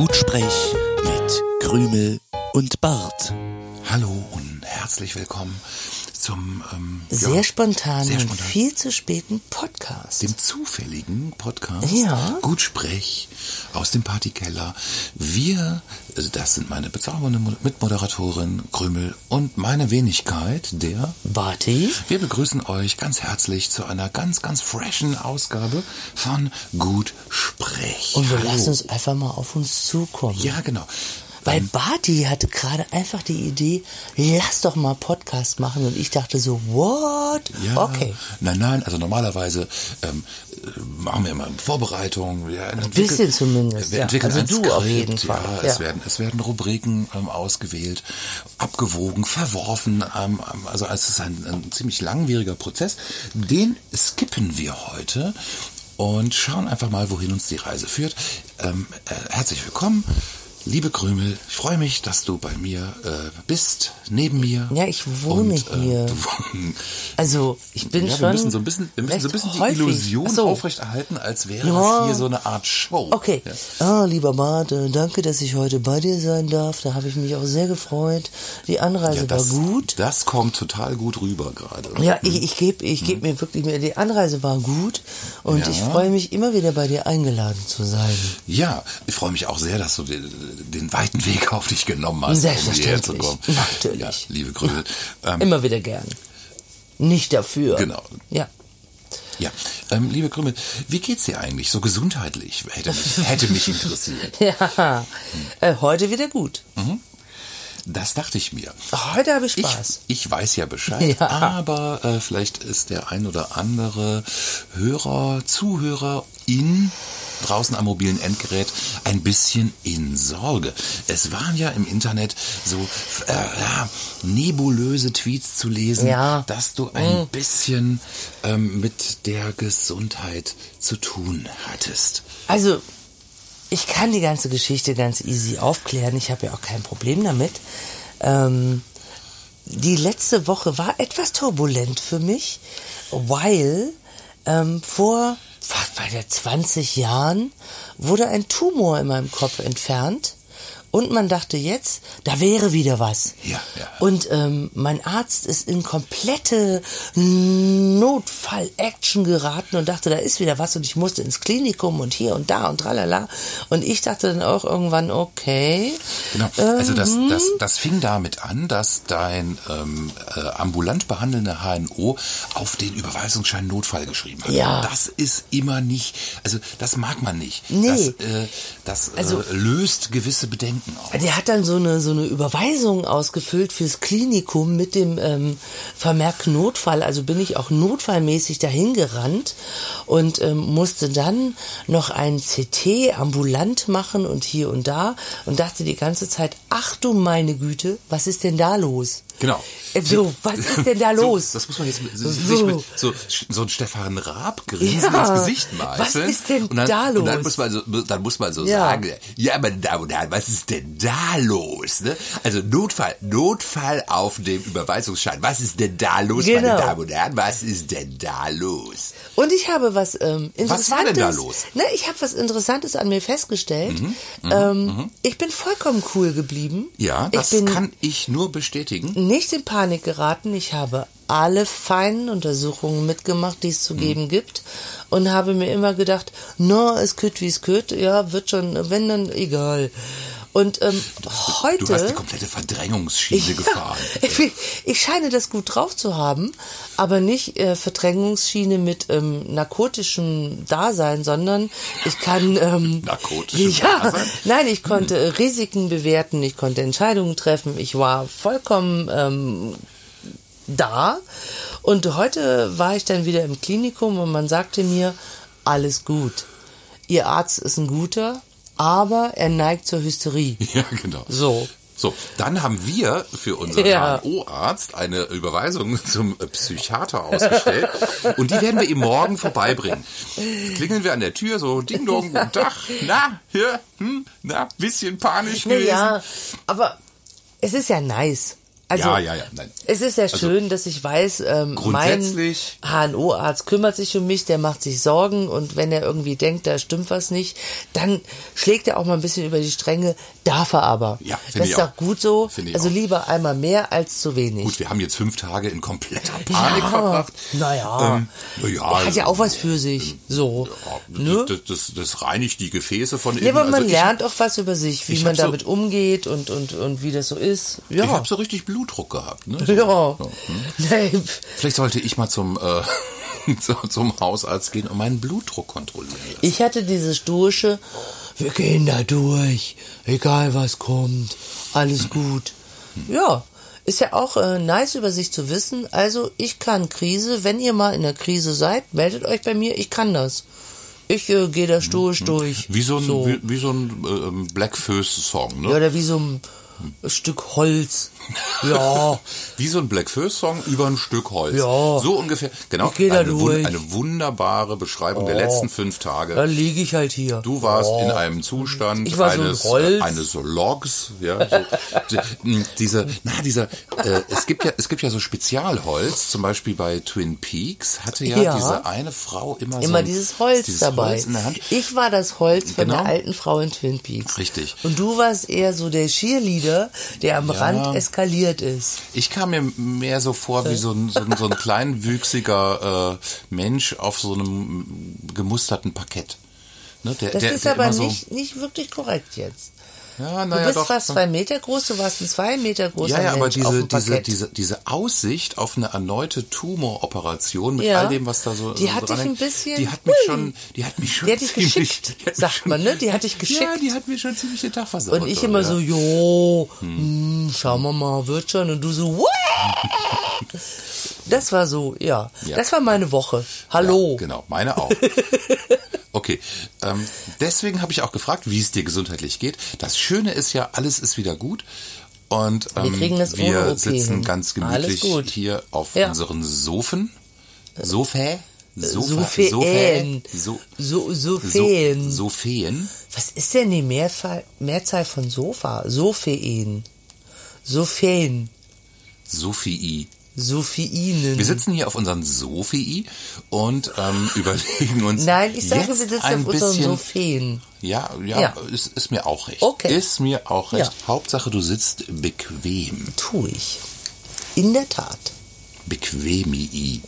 Gutsprech mit Krümel und Bart. Hallo und herzlich willkommen zum ähm, Sehr ja, spontanen sehr spontan. viel zu späten Podcast. dem zufälligen Podcast Ja. Gutsprech aus dem Partykeller. Wir, also das sind meine bezaubernde Mo- Mitmoderatorin Krümel und meine Wenigkeit, der Barty? wir begrüßen euch ganz herzlich zu einer ganz, ganz freshen Ausgabe von Gutsprech. Und wir Hallo. lassen uns einfach mal auf uns zukommen. Ja, genau. Weil Barty hatte gerade einfach die Idee, lass doch mal Podcast machen. Und ich dachte so, what? Ja, Okay. Nein, nein, also normalerweise ähm, äh, machen wir immer Vorbereitung. Wir ein bisschen zumindest, Wir ja. entwickeln Also ein du Skript, auf jeden Fall, Ja, Es, ja. werden, es werden Rubriken ähm, ausgewählt, abgewogen, verworfen. Ähm, ähm, also es ist ein, ein ziemlich langwieriger Prozess. Den skippen wir heute und schauen einfach mal, wohin uns die Reise führt. Ähm, äh, herzlich willkommen. Liebe Krümel, ich freue mich, dass du bei mir äh, bist, neben mir. Ja, ich wohne Und, äh, hier. du- Also, ich bin ja, schon. wir müssen so ein bisschen, wir müssen so ein bisschen die Illusion so. aufrechterhalten, als wäre Ja. das hier so eine Art Show. Okay. Ja. Ah, lieber Bart, äh, danke, dass ich heute bei dir sein darf. Da habe ich mich auch sehr gefreut. Die Anreise Ja, das, war gut. Das kommt total gut rüber gerade. Ja, ich, ich gebe ich geb mir wirklich, mir- die Anreise war gut und ich freue mich immer wieder bei dir eingeladen zu sein. Ja, ich freue mich auch sehr, dass du den, weiten Weg auf dich genommen hast, um hierher zu kommen. Natürlich. Ja, liebe Krümel. Ähm, Immer wieder gern. Nicht dafür. Genau. Ja. ja, ähm, liebe Krümel, wie geht's dir eigentlich so gesundheitlich? Hätte mich, hätte mich interessiert. Ja. Äh, heute wieder gut. Das dachte ich mir. Heute habe ich Ich, Spaß. ich weiß ja Bescheid, Ja. aber äh, vielleicht ist der ein oder andere Hörer, Zuhörer in draußen am mobilen Endgerät ein bisschen in Sorge. Es waren ja im Internet so äh, ja, nebulöse Tweets zu lesen, Ja. dass du ein bisschen ähm, mit der Gesundheit zu tun hattest. Also, ich kann die ganze Geschichte ganz easy aufklären. Ich habe ja auch kein Problem damit. Ähm, die letzte Woche war etwas turbulent für mich, weil ähm, vor bei der 20 Jahren wurde ein Tumor in meinem Kopf entfernt. Und man dachte jetzt, da wäre wieder was. Ja, ja. Und ähm, mein Arzt ist in komplette Notfall-Action geraten und dachte, da ist wieder was und ich musste ins Klinikum und hier und da und tralala. Und ich dachte dann auch irgendwann, okay. Genau. Also das, Ähm, das, das fing damit an, dass dein ähm, äh, ambulant behandelnder HNO auf den Überweisungsschein Notfall geschrieben hat. Ja. Das ist immer nicht, also das mag man nicht. Nee. Das, äh, das Also- äh, löst gewisse Bedenken aus. Der hat dann so eine, so eine Überweisung ausgefüllt fürs Klinikum mit dem ähm, Vermerk Notfall. Also bin ich auch notfallmäßig dahin gerannt und ähm, musste dann noch ein CT ambulant machen und hier und da und dachte die ganze Zeit, ach du meine Güte, was ist denn da los? Genau. Äh, So, was ist denn da los? So, das muss man jetzt mit, So. sich mit so, so ein Stefan Raab grinsen Ja. ins Gesicht meißeln. Was ist denn dann, da Und dann los? muss man so, dann muss man so Ja. sagen, ja, meine Damen und Herren, was ist denn da los? Ne? Also Notfall, Notfall auf dem Überweisungsschein. Was ist denn da los, meine Genau. Damen und Herren? Was ist denn da los? Und ich habe was ähm, Interessantes. Was war denn da los? Ne, ich habe was Interessantes an mir festgestellt. Mhm, ähm, Ich bin vollkommen cool geblieben. Ja, das ich bin kann ich nur bestätigen. Nicht in Panik geraten. Ich habe alle feinen Untersuchungen mitgemacht, die es zu Mhm. geben gibt. Und habe mir immer gedacht, no, es kütt wie es kütt. Ja, wird schon, wenn dann, egal. Und ähm, heute... Du hast die komplette Verdrängungsschiene gefahren. Ich, ich scheine das gut drauf zu haben, aber nicht äh, Verdrängungsschiene mit ähm, narkotischem Dasein, sondern ich kann ähm, Narkotischem ja, Dasein? nein, ich konnte äh, Risiken bewerten, ich konnte Entscheidungen treffen, ich war vollkommen ähm, da und heute war ich dann wieder im Klinikum und man sagte mir, alles gut. Ihr Arzt ist ein guter, aber er neigt zur Hysterie. Ja, genau. So. So, dann haben wir für unseren Ja. HNO-Arzt eine Überweisung zum Psychiater ausgestellt und die werden wir ihm morgen vorbeibringen. Klingeln wir an der Tür, so Ding Dong, guten Tag, na, hier, hm, na, bisschen panisch gewesen. Naja, aber es ist ja nice. Also, Ja, ja, ja, nein. Es ist ja Also, schön, dass ich weiß, ähm, mein HNO-Arzt kümmert sich um mich, der macht sich Sorgen und wenn er irgendwie denkt, da stimmt was nicht, dann schlägt er auch mal ein bisschen über die Stränge, darf er aber. Ja, das ich ist auch. gut so. Finde ich also lieber einmal mehr als zu wenig. Gut, wir haben jetzt fünf Tage in kompletter Panik Ja, verbracht. naja. Ähm, na ja, Hat ja auch was für sich. So. Ja, ne? das, das, das reinigt die Gefäße von innen. Ja, aber man Also ich- lernt auch was über sich, wie ich man hab so- damit umgeht und, und, und wie das so ist. Ja. Ich habe so richtig Blutdruck gehabt. Ne? ja. Nee, Vielleicht sollte ich mal zum, äh, zu- zum Hausarzt gehen und meinen Blutdruck kontrollieren lassen. Ich hatte diese stoische, wir gehen da durch, egal was kommt, alles gut. Ja, ist ja auch äh, nice über sich zu wissen. Also ich kann Krise, wenn ihr mal in der Krise seid, meldet euch bei mir, ich kann das. Ich äh, gehe da stoisch durch. Wie so ein, Wie, wie so ein ähm, Blackfoes-Song, ne? Ja, oder wie so ein Stück Holz. Ja. Wie so ein Blackfoes-Song über ein Stück Holz. Ja. So ungefähr. Genau. Ich geh da eine, durch. eine wunderbare Beschreibung der letzten fünf Tage. Dann liege ich halt hier. Du warst Oh. in einem Zustand Ich war so ein eines, Holz. eines Logs, ja, so, die- diese, na, dieser, äh, es gibt ja, es gibt ja so Spezialholz, zum Beispiel bei Twin Peaks hatte ja, Ja. diese eine Frau immer, so Immer ein, dieses Holz dieses dabei. Holz in der Hand. Ich war das Holz von Genau. der alten Frau in Twin Peaks. Richtig. Und du warst eher so der Cheerleader, der am Rand eskaliert ist. Ich kam mir mehr so vor wie so ein, so ein, so ein kleinwüchsiger äh, Mensch auf so einem gemusterten Parkett. Ne, der, Das der, ist der aber so, nicht, nicht wirklich korrekt jetzt. Ja, Du naja, bist doch. fast zwei Meter groß, du warst ein zwei Meter großer Ja, ja, aber Mensch diese, diese, diese, diese Aussicht auf eine erneute Tumoroperation mit Ja. all dem, was da so Die so hat dich dran ein bisschen- die hat mich Hui. schon, die hat mich schon Die hat ziemlich, geschickt, die hat sagt man, ne? Die hat dich Ja, geschickt. die hat mir schon ziemlich den Tag versaut. Und ich so, immer ja. so, jo, hm, schauen wir mal, wird schon. Und du so, Wah! Das war so, ja. Ja. Das war meine Woche. Hallo. Ja, genau, meine auch. Okay, ähm, deswegen habe ich auch gefragt, wie es dir gesundheitlich geht. Das Schöne ist ja, alles ist wieder gut. Und ähm, wir OP sitzen ganz gemütlich hier auf Ja. unseren Sofen. Sofa? Sofa? Sofäen. So, So, Sofäen. So, Sofäen? Was ist denn die Mehrfall, Mehrzahl von Sofa? Sofäen. Sofäen. Sophie. Sophiinen. Wir sitzen hier auf unseren Sophie und ähm, überlegen uns Nein, ich sage, wir sitzen ein auf unseren bisschen, Sophen. Ja, ja, Ja. Ist, ist mir auch recht. Okay. Ist mir auch recht. Ja. Hauptsache, du sitzt bequem. Tu ich. In der Tat. Bequemi.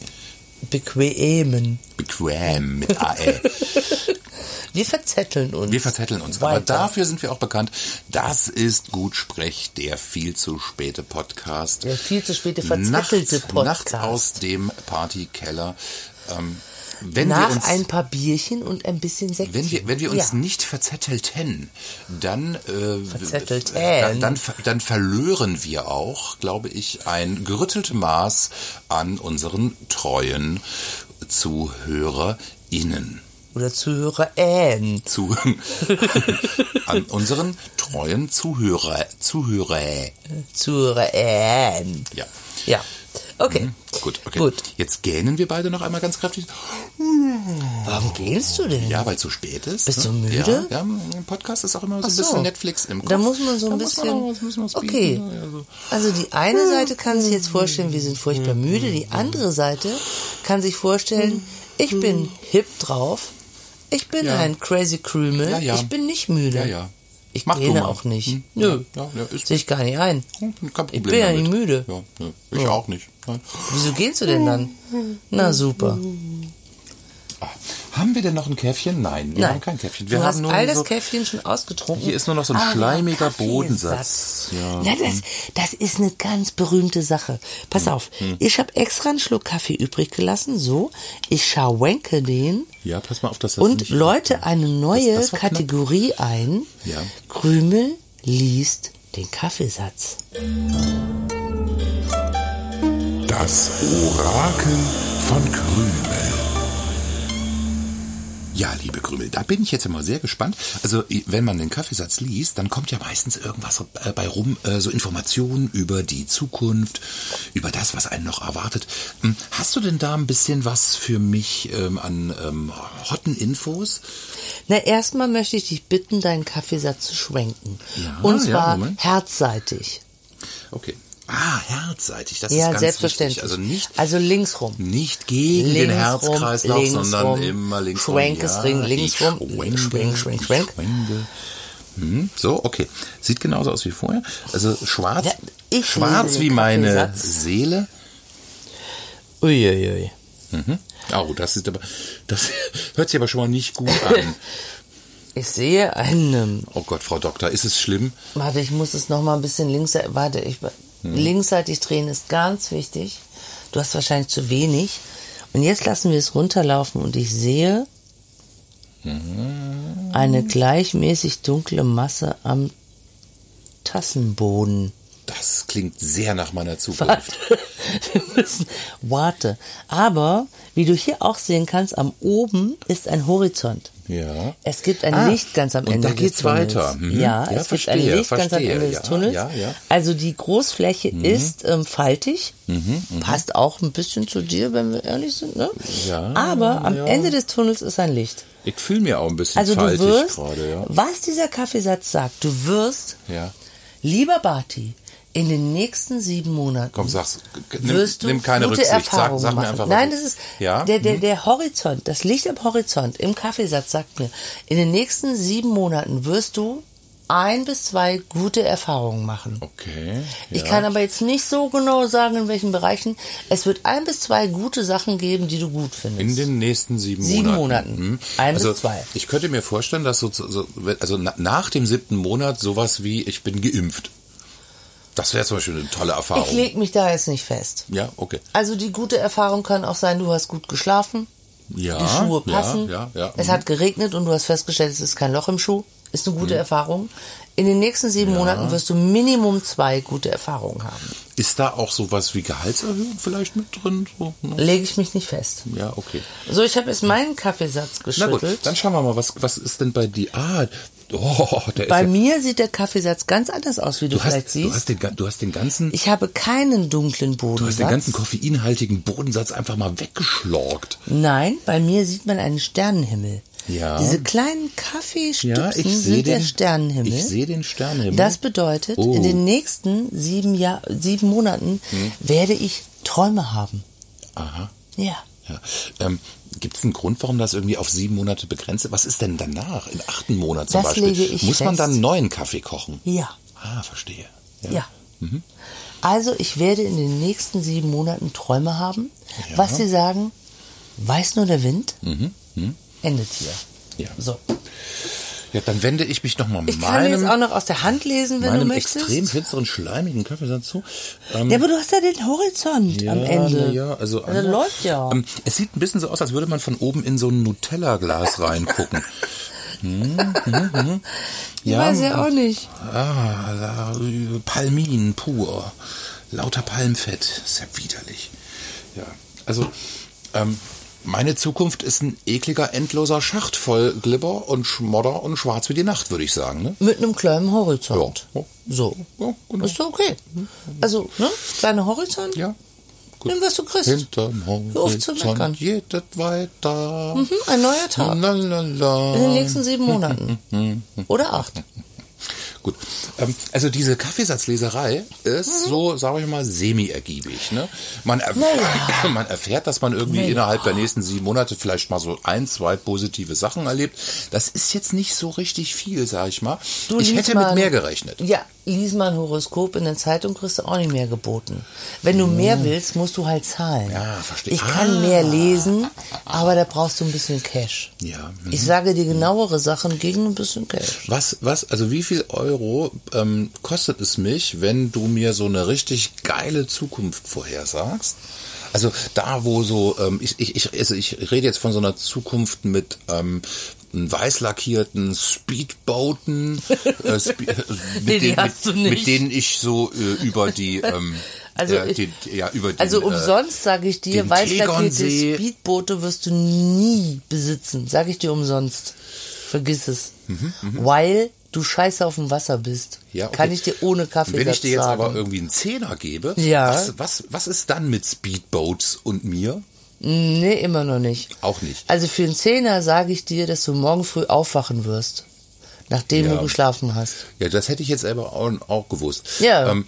Bequemen. Bequem mit AE. Wir verzetteln uns. Wir verzetteln uns. Aber Weiter. dafür sind wir auch bekannt. Das ist Gutsprech, der viel zu späte Podcast. Der viel zu späte verzettelte Nacht, Podcast. Nacht aus dem Partykeller. Ähm, wenn Nach wir uns, ein paar Bierchen und ein bisschen Sekt. wenn wir, wenn wir uns ja. nicht verzettelten, dann, äh, Verzettelten. dann, dann, dann verlören wir auch, glaube ich, ein gerütteltes Maß an unseren treuen ZuhörerInnen. Oder ZuhörerInnen. Zu, an unseren treuen Zuhörer, Zuhörer. ZuhörerInnen. Ja. Ja. Okay. Gut, okay. Gut. Jetzt gähnen wir beide noch einmal ganz kräftig. Warum gehst du denn? Ja, weil es so spät ist. Bist ne? du müde? Ja, ja, ein Podcast ist auch immer so ein so. bisschen Netflix im Kopf. Da muss man so ein Da muss man bisschen. auch okay. ne? Ja, so. Also die eine Seite kann sich jetzt vorstellen, wir sind furchtbar müde. Die andere Seite kann sich vorstellen, ich bin hip drauf. Ich bin Ja. ein crazy Krümel. Ja. Ich bin nicht müde. Ja, ja. Ich Mach gähne auch nicht. Hm? Nö. Ja, ja, ist- Sehe ich gar nicht ein. Hm, Kein Problem Ich bin ja nicht müde. Ja, ja, ich auch nicht. Nein. Wieso gehst du denn dann? Na super. Ah, haben wir denn noch ein Käffchen? Nein, wir Nein, haben kein Käffchen. Wir du haben hast nur all das so, Käffchen schon ausgetrunken. Hier ist nur noch so ein Ah, schleimiger. Bodensatz. Ja. Na, das, das ist eine ganz berühmte Sache. Pass Hm. auf, ich habe extra einen Schluck Kaffee übrig gelassen. So, ich schauenke den Ja, pass mal auf, dass das und nicht... läute eine neue Das- das war knapp. Kategorie ein. Ja. Krümel liest den Kaffeesatz. Das Orakel von Krümel. Ja, liebe Krümel, da bin ich jetzt immer sehr gespannt. Also, wenn man den Kaffeesatz liest, dann kommt ja meistens irgendwas äh, bei rum, äh, so Informationen über die Zukunft, über das, was einen noch erwartet. Hm, Hast du denn da ein bisschen was für mich ähm, an ähm, hotten Infos? Na, erstmal möchte ich dich bitten, deinen Kaffeesatz zu schwenken. Ja, und ja, zwar Moment. herzseitig. Okay. Ah, herzseitig, das ist Ja, ganz selbstverständlich. wichtig. Also nicht, also links rum. nicht gegen den Links rum, Herzkreislauf, links sondern rum. immer links Schwenk rum. es ring- links ich rum. Schwenke, Schwenk, schwenk, schwenk. schwenke. Hm, so, okay. Sieht genauso aus wie vorher. Also schwarz, Ja, schwarz wie den meine. Seele. Uiuiui. Mhm. Oh, das ist aber, das hört sich aber schon mal nicht gut an. Ich sehe einen. Oh Gott, Frau Doktor, ist es schlimm? Warte, ich muss es noch mal ein bisschen links. Warte, ich Hm. linksseitig drehen ist ganz wichtig. Du hast wahrscheinlich zu wenig. Und jetzt lassen wir es runterlaufen und ich sehe Hm. eine gleichmäßig dunkle Masse am Tassenboden. Das klingt sehr nach meiner Zukunft. Warte, wir müssen, warte. Aber, wie du hier auch sehen kannst, am oben ist ein Horizont. Ja. Es gibt ein Ah, Licht ganz am und Ende da geht's des Tunnels. weiter. Mhm. Ja, Ja, es gibt ein verstehe, Licht ganz am verstehe. Ende Ja, des Tunnels. ja, ja. Also die Großfläche ist ähm, faltig, Mhm, passt auch ein bisschen zu dir, wenn wir ehrlich sind. Ne? Ja, Aber am ja. Ende des Tunnels ist ein Licht. Ich fühle mir auch ein bisschen Also du faltig wirst, gerade, ja. was dieser Kaffeesatz sagt, du wirst, Ja. lieber Barty, in den nächsten sieben Monaten Komm, sag's. Nimm, wirst du nimm keine gute Rücksicht. Sag, Erfahrungen sag mir machen. einfach Nein, das ist Ja? der, der, Hm? der Horizont, das Licht am Horizont im Kaffeesatz sagt mir, in den nächsten sieben Monaten wirst du ein bis zwei gute Erfahrungen machen. Okay. Ich ja. kann aber jetzt nicht so genau sagen, in welchen Bereichen. Es wird ein bis zwei gute Sachen geben, die du gut findest. In den nächsten sieben, Sieben Monaten. Monaten. Hm. Ein bis also, zwei. Ich könnte mir vorstellen, dass so, so also na, nach dem siebten Monat sowas wie ich bin geimpft. Das wäre zum Beispiel eine tolle Erfahrung. ich leg mich da jetzt nicht fest. ja, okay. Also die gute Erfahrung kann auch sein, du hast gut geschlafen, Ja, die Schuhe ja, passen, Ja, ja, es mhm. hat geregnet und du hast festgestellt, es ist kein Loch im Schuh. Ist eine gute Erfahrung. In den nächsten sieben Monaten wirst du Minimum zwei gute Erfahrungen haben. Ist da auch sowas wie Gehaltserhöhung vielleicht mit drin? So, ne? Lege ich mich nicht fest. Ja, okay. So, ich habe jetzt meinen Kaffeesatz Na gut, geschüttelt. dann schauen wir mal, was, was ist denn bei dir? Ah, oh, der Bei mir sieht der Kaffeesatz ganz anders aus, wie du, du hast, vielleicht du siehst. hast den, du hast den ganzen, ich habe keinen dunklen du hast den Bodensatz. ganzen koffeinhaltigen Bodensatz einfach mal weggeschlorgt. Nein, bei mir sieht man einen Sternenhimmel. Ja. Diese kleinen Kaffeestüpsen Ja, sind der den- Sternenhimmel. ich sehe den Sternenhimmel. Das bedeutet, Oh. Hm. in den nächsten sieben, Jahr, sieben Monaten werde ich Träume haben. Aha. Ja. Ja. Ähm, Gibt es einen Grund, warum das irgendwie auf sieben Monate begrenzt ist? Was ist denn danach, im achten Monat zum Das Beispiel? Muss man fest. dann einen neuen Kaffee kochen? Ja. Ah, verstehe. Ja. Also ich werde in den nächsten sieben Monaten Träume haben. Ja. Was Sie sagen, weiß nur der Wind, Mhm. endet hier. Ja. So. Ja, dann wende ich mich nochmal Ich kann jetzt meinem, auch noch aus der Hand lesen, wenn du meinem möchtest. extrem finsteren, schleimigen Kaffeesatz zu. Ähm, Ja, aber du hast ja den Horizont am Ende. Ja, also, Also läuft ja. Ähm, es sieht ein bisschen so aus, als würde man von oben in so ein Nutella-Glas reingucken. Hm, hm, hm. ich weiß ja auch nicht. Ah, Palmin pur. Lauter Palmfett. Ist ja widerlich. Ja, also, ähm, meine Zukunft ist ein ekliger, endloser Schacht voll Glibber und Schmodder und schwarz wie die Nacht, würde ich sagen. Ne? Mit einem kleinen Horizont. Ja. So. Ja, genau. Ist doch okay. Also, ne? Kleiner Horizont. Ja. Gut. Nimm, was du kriegst. Hinterm. Horizont geht es weiter. Mhm, ein neuer Tag. Lalala. In den nächsten sieben Monaten. Oder acht. Gut. Ähm, also diese Kaffeesatzleserei ist so, sage ich mal, semi-ergiebig. Ne? Man, erf Naja. man erfährt, dass man irgendwie Naja. innerhalb der nächsten sieben Monate vielleicht mal so ein, zwei positive Sachen erlebt. Das ist jetzt nicht so richtig viel, sage ich mal. Du ich hätte mal mit mehr gerechnet. Ja, lies mal ein Horoskop in der Zeitung, kriegst du auch nicht mehr geboten. Wenn du mehr willst, musst du halt zahlen. Ja, verstehe. Ich kann Ah. mehr lesen, aber da brauchst du ein bisschen Cash. Ja. mhm. Ich sage dir genauere Sachen gegen ein bisschen Cash. Was, was, also wie viel Euro ähm, kostet es mich, wenn du mir so eine richtig geile Zukunft vorhersagst? Also da, wo so, ähm, ich, ich, ich, also ich rede jetzt von so einer Zukunft mit ähm, weiß lackierten Speedbooten, äh, spe äh, mit, Nee, hast mit, mit denen ich so äh, über die, ähm, Also, äh, die, ja, über den, Also äh, umsonst sage ich dir, den weißlackierte Tegernsee- Speedboote wirst du nie besitzen. Sage ich dir umsonst. Vergiss es. Mhm, Weil du scheiße auf dem Wasser bist. Ja, okay. Kann ich dir ohne Kaffee Wenn ich dir jetzt sagen. aber irgendwie einen Zehner gebe, Ja. was, was, was ist dann mit Speedboats und mir? Nee, immer noch nicht. Auch nicht. Also für einen Zehner sage ich dir, dass du morgen früh aufwachen wirst. Nachdem Ja. du geschlafen hast. Ja, das hätte ich jetzt selber auch, auch gewusst. Ja. Ähm,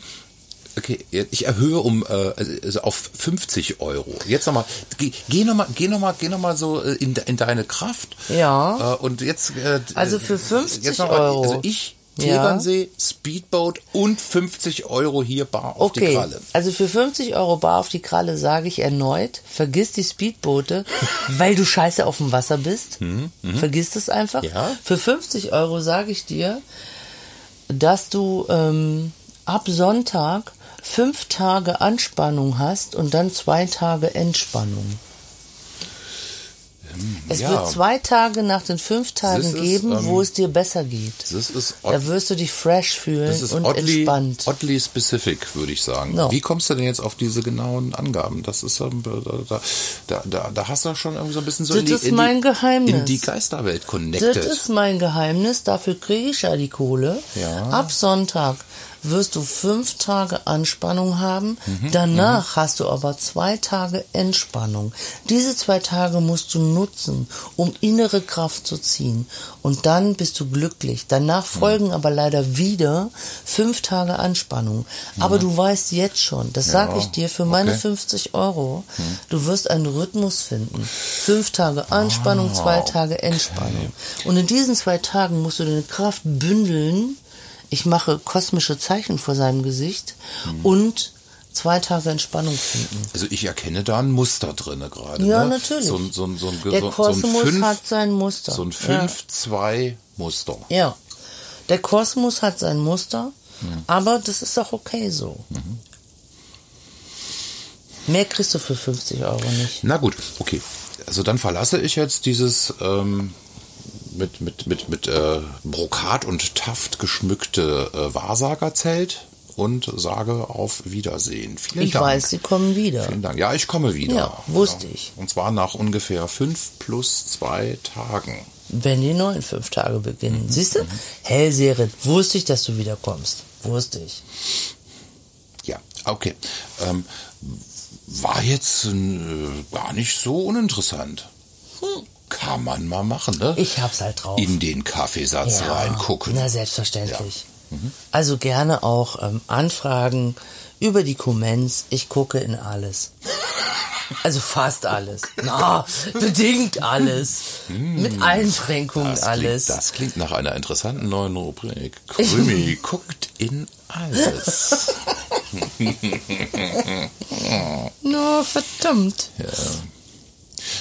Okay, ich erhöhe um äh, also auf 50 Euro. Jetzt nochmal, geh, geh nochmal, geh noch mal, geh noch mal so äh, in, in deine Kraft. Ja. Äh, und jetzt. Äh, Also für 50 jetzt noch mal, Euro. Also ich, Ja. Tegernsee, Speedboat und 50 Euro hier bar auf die Okay, Kralle. also für 50 Euro bar auf die Kralle sage ich erneut, vergiss die Speedboote, weil du scheiße auf dem Wasser bist. Vergiss das einfach. Mhm, Ja. Für 50 Euro sage ich dir, dass du ähm, ab Sonntag fünf Tage Anspannung hast und dann zwei Tage Entspannung. Es ja. wird zwei Tage nach den fünf Tagen ist, geben, ähm, wo es dir besser geht. Das ist, Da wirst du dich fresh fühlen das ist und oddly, entspannt. oddly specific, würde ich sagen. No. Wie kommst du denn jetzt auf diese genauen Angaben? Das ist ähm, da, da, da, da hast du schon irgendwie so ein bisschen so Das in die, ist in mein die, Geheimnis. in die Geisterwelt connected. Das ist mein Geheimnis, dafür kriege ich ja die Kohle. Ja. Ab Sonntag wirst du fünf Tage Anspannung haben, Mhm, danach hast du aber zwei Tage Entspannung. Diese zwei Tage musst du nutzen, um innere Kraft zu ziehen und dann bist du glücklich. Danach folgen aber leider wieder fünf Tage Anspannung. Aber du weißt jetzt schon, das sage ich dir für meine okay. 50 Euro, du wirst einen Rhythmus finden. Fünf Tage Anspannung, zwei Tage Entspannung. Und in diesen zwei Tagen musst du deine Kraft bündeln. Ich mache kosmische Zeichen vor seinem Gesicht und zwei Tage Entspannung finden. Also ich erkenne da ein Muster drinne gerade. Ja, ne? natürlich. So, ein- so, so, ein- Der so, Kosmos so fünf, hat sein Muster. So ein Ja. 5-2-Muster. Ja. Der Kosmos hat sein Muster, aber das ist auch okay so. Mehr kriegst du für 50 Euro nicht. Na gut, okay. Also dann verlasse ich jetzt dieses ähm, mit, mit, mit, mit äh, Brokat und Taft geschmückte äh, Wahrsagerzelt und sage auf Wiedersehen. Vielen Ich Dank. weiß, sie kommen wieder. Vielen Dank. Ja, ich komme wieder. Ja, wusste ich. Und zwar nach ungefähr fünf plus zwei Tagen. Wenn die neuen fünf Tage Mhm. beginnen. Siehst du? Hellseherin, wusste ich, dass du wiederkommst. Wusste ich. Ja, okay. Ähm, war jetzt äh, gar nicht so uninteressant. Kann man mal machen, ne? Ich hab's halt drauf. In den Kaffeesatz reingucken. Na, selbstverständlich. Also gerne auch ähm, Anfragen über die Comments. Ich gucke in alles. Also fast alles. Na, bedingt alles. Mit Einschränkungen Das alles. Klingt, das klingt nach einer interessanten neuen Rubrik. Krümi guckt in alles. Na, verdammt.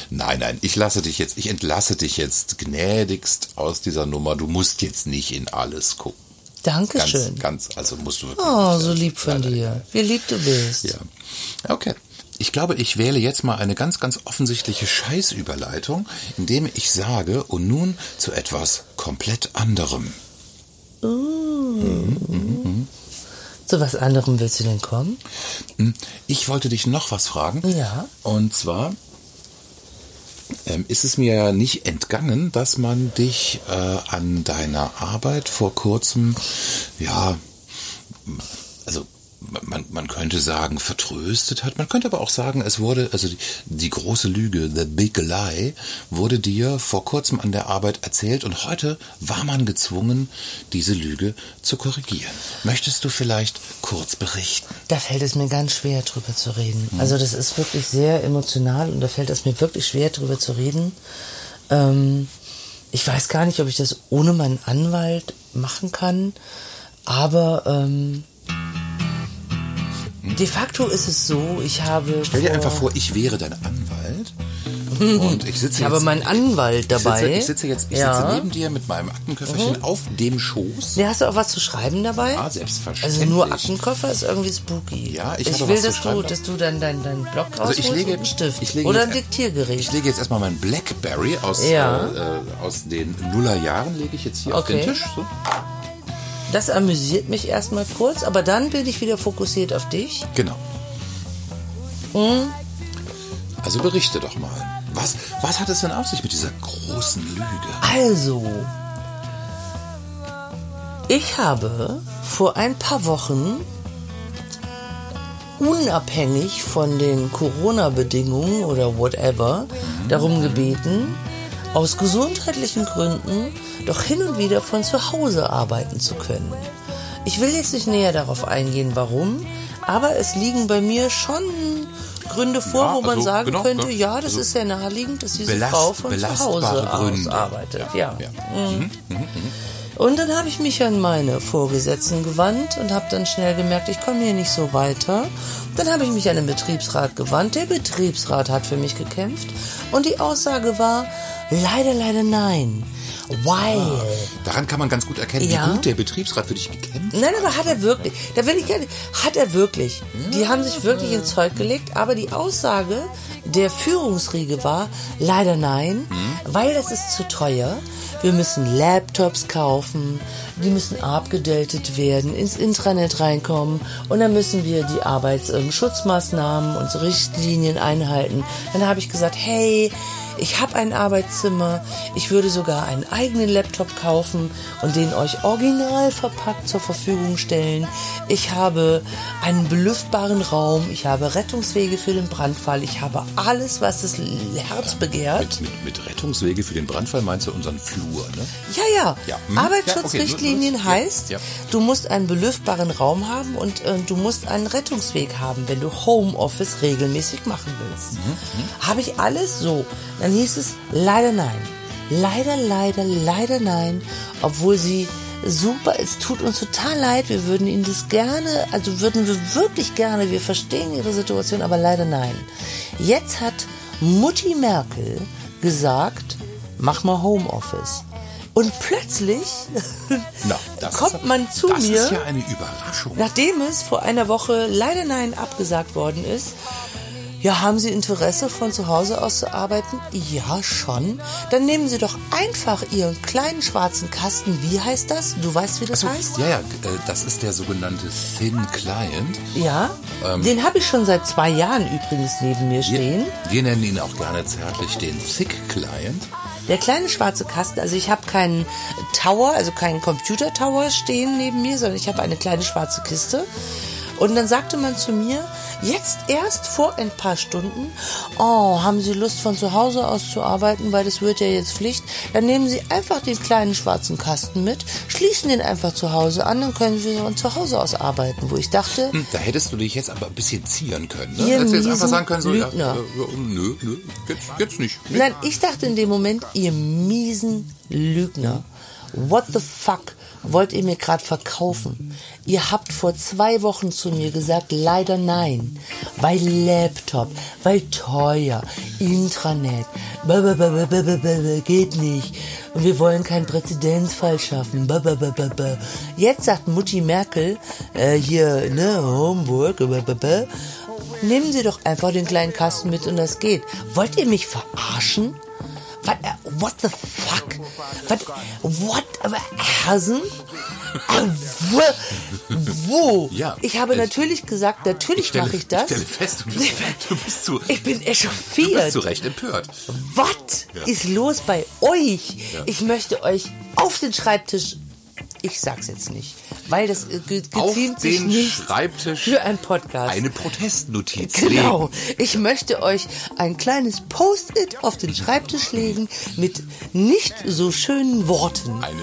Nein, nein, ich lasse dich jetzt, ich entlasse dich jetzt gnädigst aus dieser Nummer. Du musst jetzt nicht in alles gucken. Ganz, Dankeschön. ganz, also musst du wirklich Oh, so lieb von Leider dir. Wie lieb du bist. Ja. Okay. Ich glaube, ich wähle jetzt mal eine ganz, ganz offensichtliche Scheißüberleitung, indem ich sage, und nun zu etwas komplett anderem. Zu was anderem willst du denn kommen? Hm, Ich wollte dich noch was fragen. Ja. Und zwar ähm, ist es mir ja nicht entgangen, dass man dich äh, an deiner Arbeit vor kurzem, ja, also man, man könnte sagen, vertröstet hat. Man könnte aber auch sagen, es wurde, also die, die große Lüge, the big lie, wurde dir vor kurzem an der Arbeit erzählt und heute war man gezwungen, diese Lüge zu korrigieren. Möchtest du vielleicht kurz berichten? Da fällt es mir ganz schwer, drüber zu reden. Hm. Also das ist wirklich sehr emotional und da fällt es mir wirklich schwer, drüber zu reden. Ähm, ich weiß gar nicht, ob ich das ohne meinen Anwalt machen kann, aber ähm, de facto ist es so, ich habe Stell dir einfach vor, ich wäre dein Anwalt und ich sitze ich habe jetzt, meinen Anwalt dabei. Ich sitze, ich sitze jetzt ich ja. sitze neben dir mit meinem Aktenköfferchen auf dem Schoß. Ja, hast du auch was zu schreiben dabei? Ja, selbstverständlich. Also nur Aktenkoffer ist irgendwie spooky. Ja, ich ich habe will, dass du, dass du dann deinen dein Block Also ich lege, und einen Stift ich lege oder ein jetzt, Diktiergerät. Ich lege jetzt erstmal mein Blackberry aus, Ja. äh, äh, aus den Nullerjahren, lege ich jetzt hier auf Okay. den Tisch. So. Das amüsiert mich erstmal kurz, aber dann bin ich wieder fokussiert auf dich. Genau. Hm? Also berichte doch mal. Was, was hat es denn auf sich mit dieser großen Lüge? Also, ich habe vor ein paar Wochen unabhängig von den Corona-Bedingungen oder whatever darum gebeten, aus gesundheitlichen Gründen doch hin und wieder von zu Hause arbeiten zu können. Ich will jetzt nicht näher darauf eingehen, warum, Aber es liegen bei mir schon Gründe vor, Ja, wo man also, sagen genau, könnte, ne? ja, das Also ist sehr naheliegend, dass diese belast- Frau von zu Hause aus Gründe. arbeitet. Ja. Ja. Und dann habe ich mich an meine Vorgesetzten gewandt und habe dann schnell gemerkt, ich komme hier nicht so weiter. Dann habe ich mich an den Betriebsrat gewandt. Der Betriebsrat hat für mich gekämpft und die Aussage war, leider, leider nein. Weil. Daran kann man ganz gut erkennen, Ja. wie gut der Betriebsrat für dich gekämpft Nein, aber hat er wirklich. Da will ich nicht. Hat er wirklich. Die haben sich wirklich ins Zeug gelegt, aber die Aussage der Führungsriege war leider nein, weil das ist zu teuer. Wir müssen Laptops kaufen, die müssen abgedatet werden, ins Intranet reinkommen und dann müssen wir die Arbeitsschutzmaßnahmen und Richtlinien einhalten. Dann habe ich gesagt, hey, ich habe ein Arbeitszimmer, ich würde sogar einen eigenen Laptop kaufen und den euch original verpackt zur Verfügung stellen. Ich habe einen belüftbaren Raum, ich habe Rettungswege für den Brandfall, ich habe alles, was das Herz begehrt. Mit, mit, mit Rettungswege für den Brandfall meinst du unseren Flur, ne? Ja, ja. Ja, hm. Arbeitsschutzrichtlinien Ja, okay, heißt, ja. du musst einen belüftbaren Raum haben und äh, du musst einen Rettungsweg haben, wenn du Homeoffice regelmäßig machen willst. Mhm, Habe ich alles so? Dann hieß es leider nein. Leider, leider, leider nein. Obwohl sie super, es tut uns total leid, wir würden ihnen das gerne, also würden wir wirklich gerne, wir verstehen ihre Situation, aber leider nein. Jetzt hat Mutti Merkel gesagt, mach mal Homeoffice. Und plötzlich das kommt ist, man zu das mir, ist ja eine Überraschung. nachdem es vor einer Woche leider nein abgesagt worden ist. Ja, haben Sie Interesse von zu Hause aus zu arbeiten? Ja, schon. Dann nehmen Sie doch einfach Ihren kleinen schwarzen Kasten. Wie heißt das? Du weißt, wie das Achso, heißt? ja, ja, äh, das ist der sogenannte Thin Client. Ja. Den habe ich schon seit zwei Jahren übrigens neben mir stehen. Wir, wir nennen ihn auch gerne zärtlich den Thick Client. Der kleine schwarze Kasten, also ich habe keinen Tower, also keinen Computer-Tower stehen neben mir, sondern ich habe eine kleine schwarze Kiste. Und dann sagte man zu mir, jetzt erst vor ein paar Stunden, oh, haben Sie Lust von zu Hause aus zu arbeiten, weil das wird ja jetzt Pflicht. Dann nehmen Sie einfach den kleinen schwarzen Kasten mit, schließen den einfach zu Hause an, dann können Sie von zu Hause aus arbeiten. Wo ich dachte, Hm, Da hättest du dich jetzt aber ein bisschen zieren können. Ne? Ihr Hättest du jetzt einfach sagen können, so, ja, Lügner. äh, ja, nö, nö, jetzt, jetzt nicht. Nein, ich dachte in dem Moment, ihr miesen Lügner. What the fuck wollt ihr mir gerade verkaufen? Ihr habt vor zwei Wochen zu mir gesagt, leider nein, weil Laptop, weil teuer, Intranet, geht nicht. Und wir wollen keinen Präzedenzfall schaffen. Jetzt sagt Mutti Merkel, äh, hier, ne, Homework, nehmen Sie doch einfach den kleinen Kasten mit und das geht. Wollt ihr mich verarschen? What, äh, what the fuck? What, what, aber Hasen? Äh, wo? Ja, ich habe ich- natürlich gesagt, natürlich mache ich das. ich stelle fest, du bist- du bist zu- ich bin Du bist echauffiert. zu Recht empört. Was ist los bei euch? Ich möchte euch auf den Schreibtisch. Ich sag's jetzt nicht, weil das äh, ge Auf geziemt sich nicht Schreibtisch für einen Podcast. eine Protestnotiz Genau. legen. Ich möchte euch ein kleines Post-it auf den Schreibtisch legen mit nicht so schönen Worten. Eine,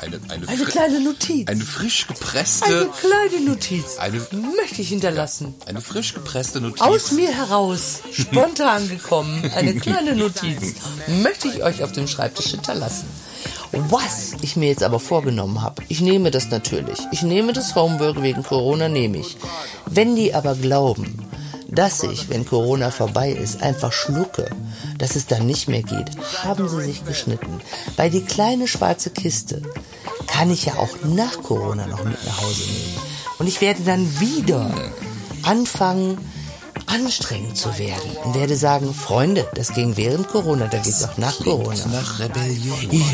eine, eine, eine, Eine kleine Notiz. Eine frisch Eine gepresste, kleine Notiz. Eine- möchte ich hinterlassen. eine frisch gepresste Notiz. Aus mir heraus, spontan gekommen, eine kleine Notiz, möchte ich euch auf dem Schreibtisch hinterlassen. Was ich mir jetzt aber vorgenommen habe, ich nehme das natürlich. Ich nehme das Homework wegen Corona, nehme ich. Wenn die aber glauben, dass ich, wenn Corona vorbei ist, einfach schlucke, dass es dann nicht mehr geht, haben sie sich geschnitten. Weil die kleine schwarze Kiste kann ich ja auch nach Corona noch mit nach Hause nehmen. Und ich werde dann wieder anfangen, anstrengend zu werden und werde sagen, Freunde, das ging während Corona, da geht's auch nach Corona. Nach Rebellion.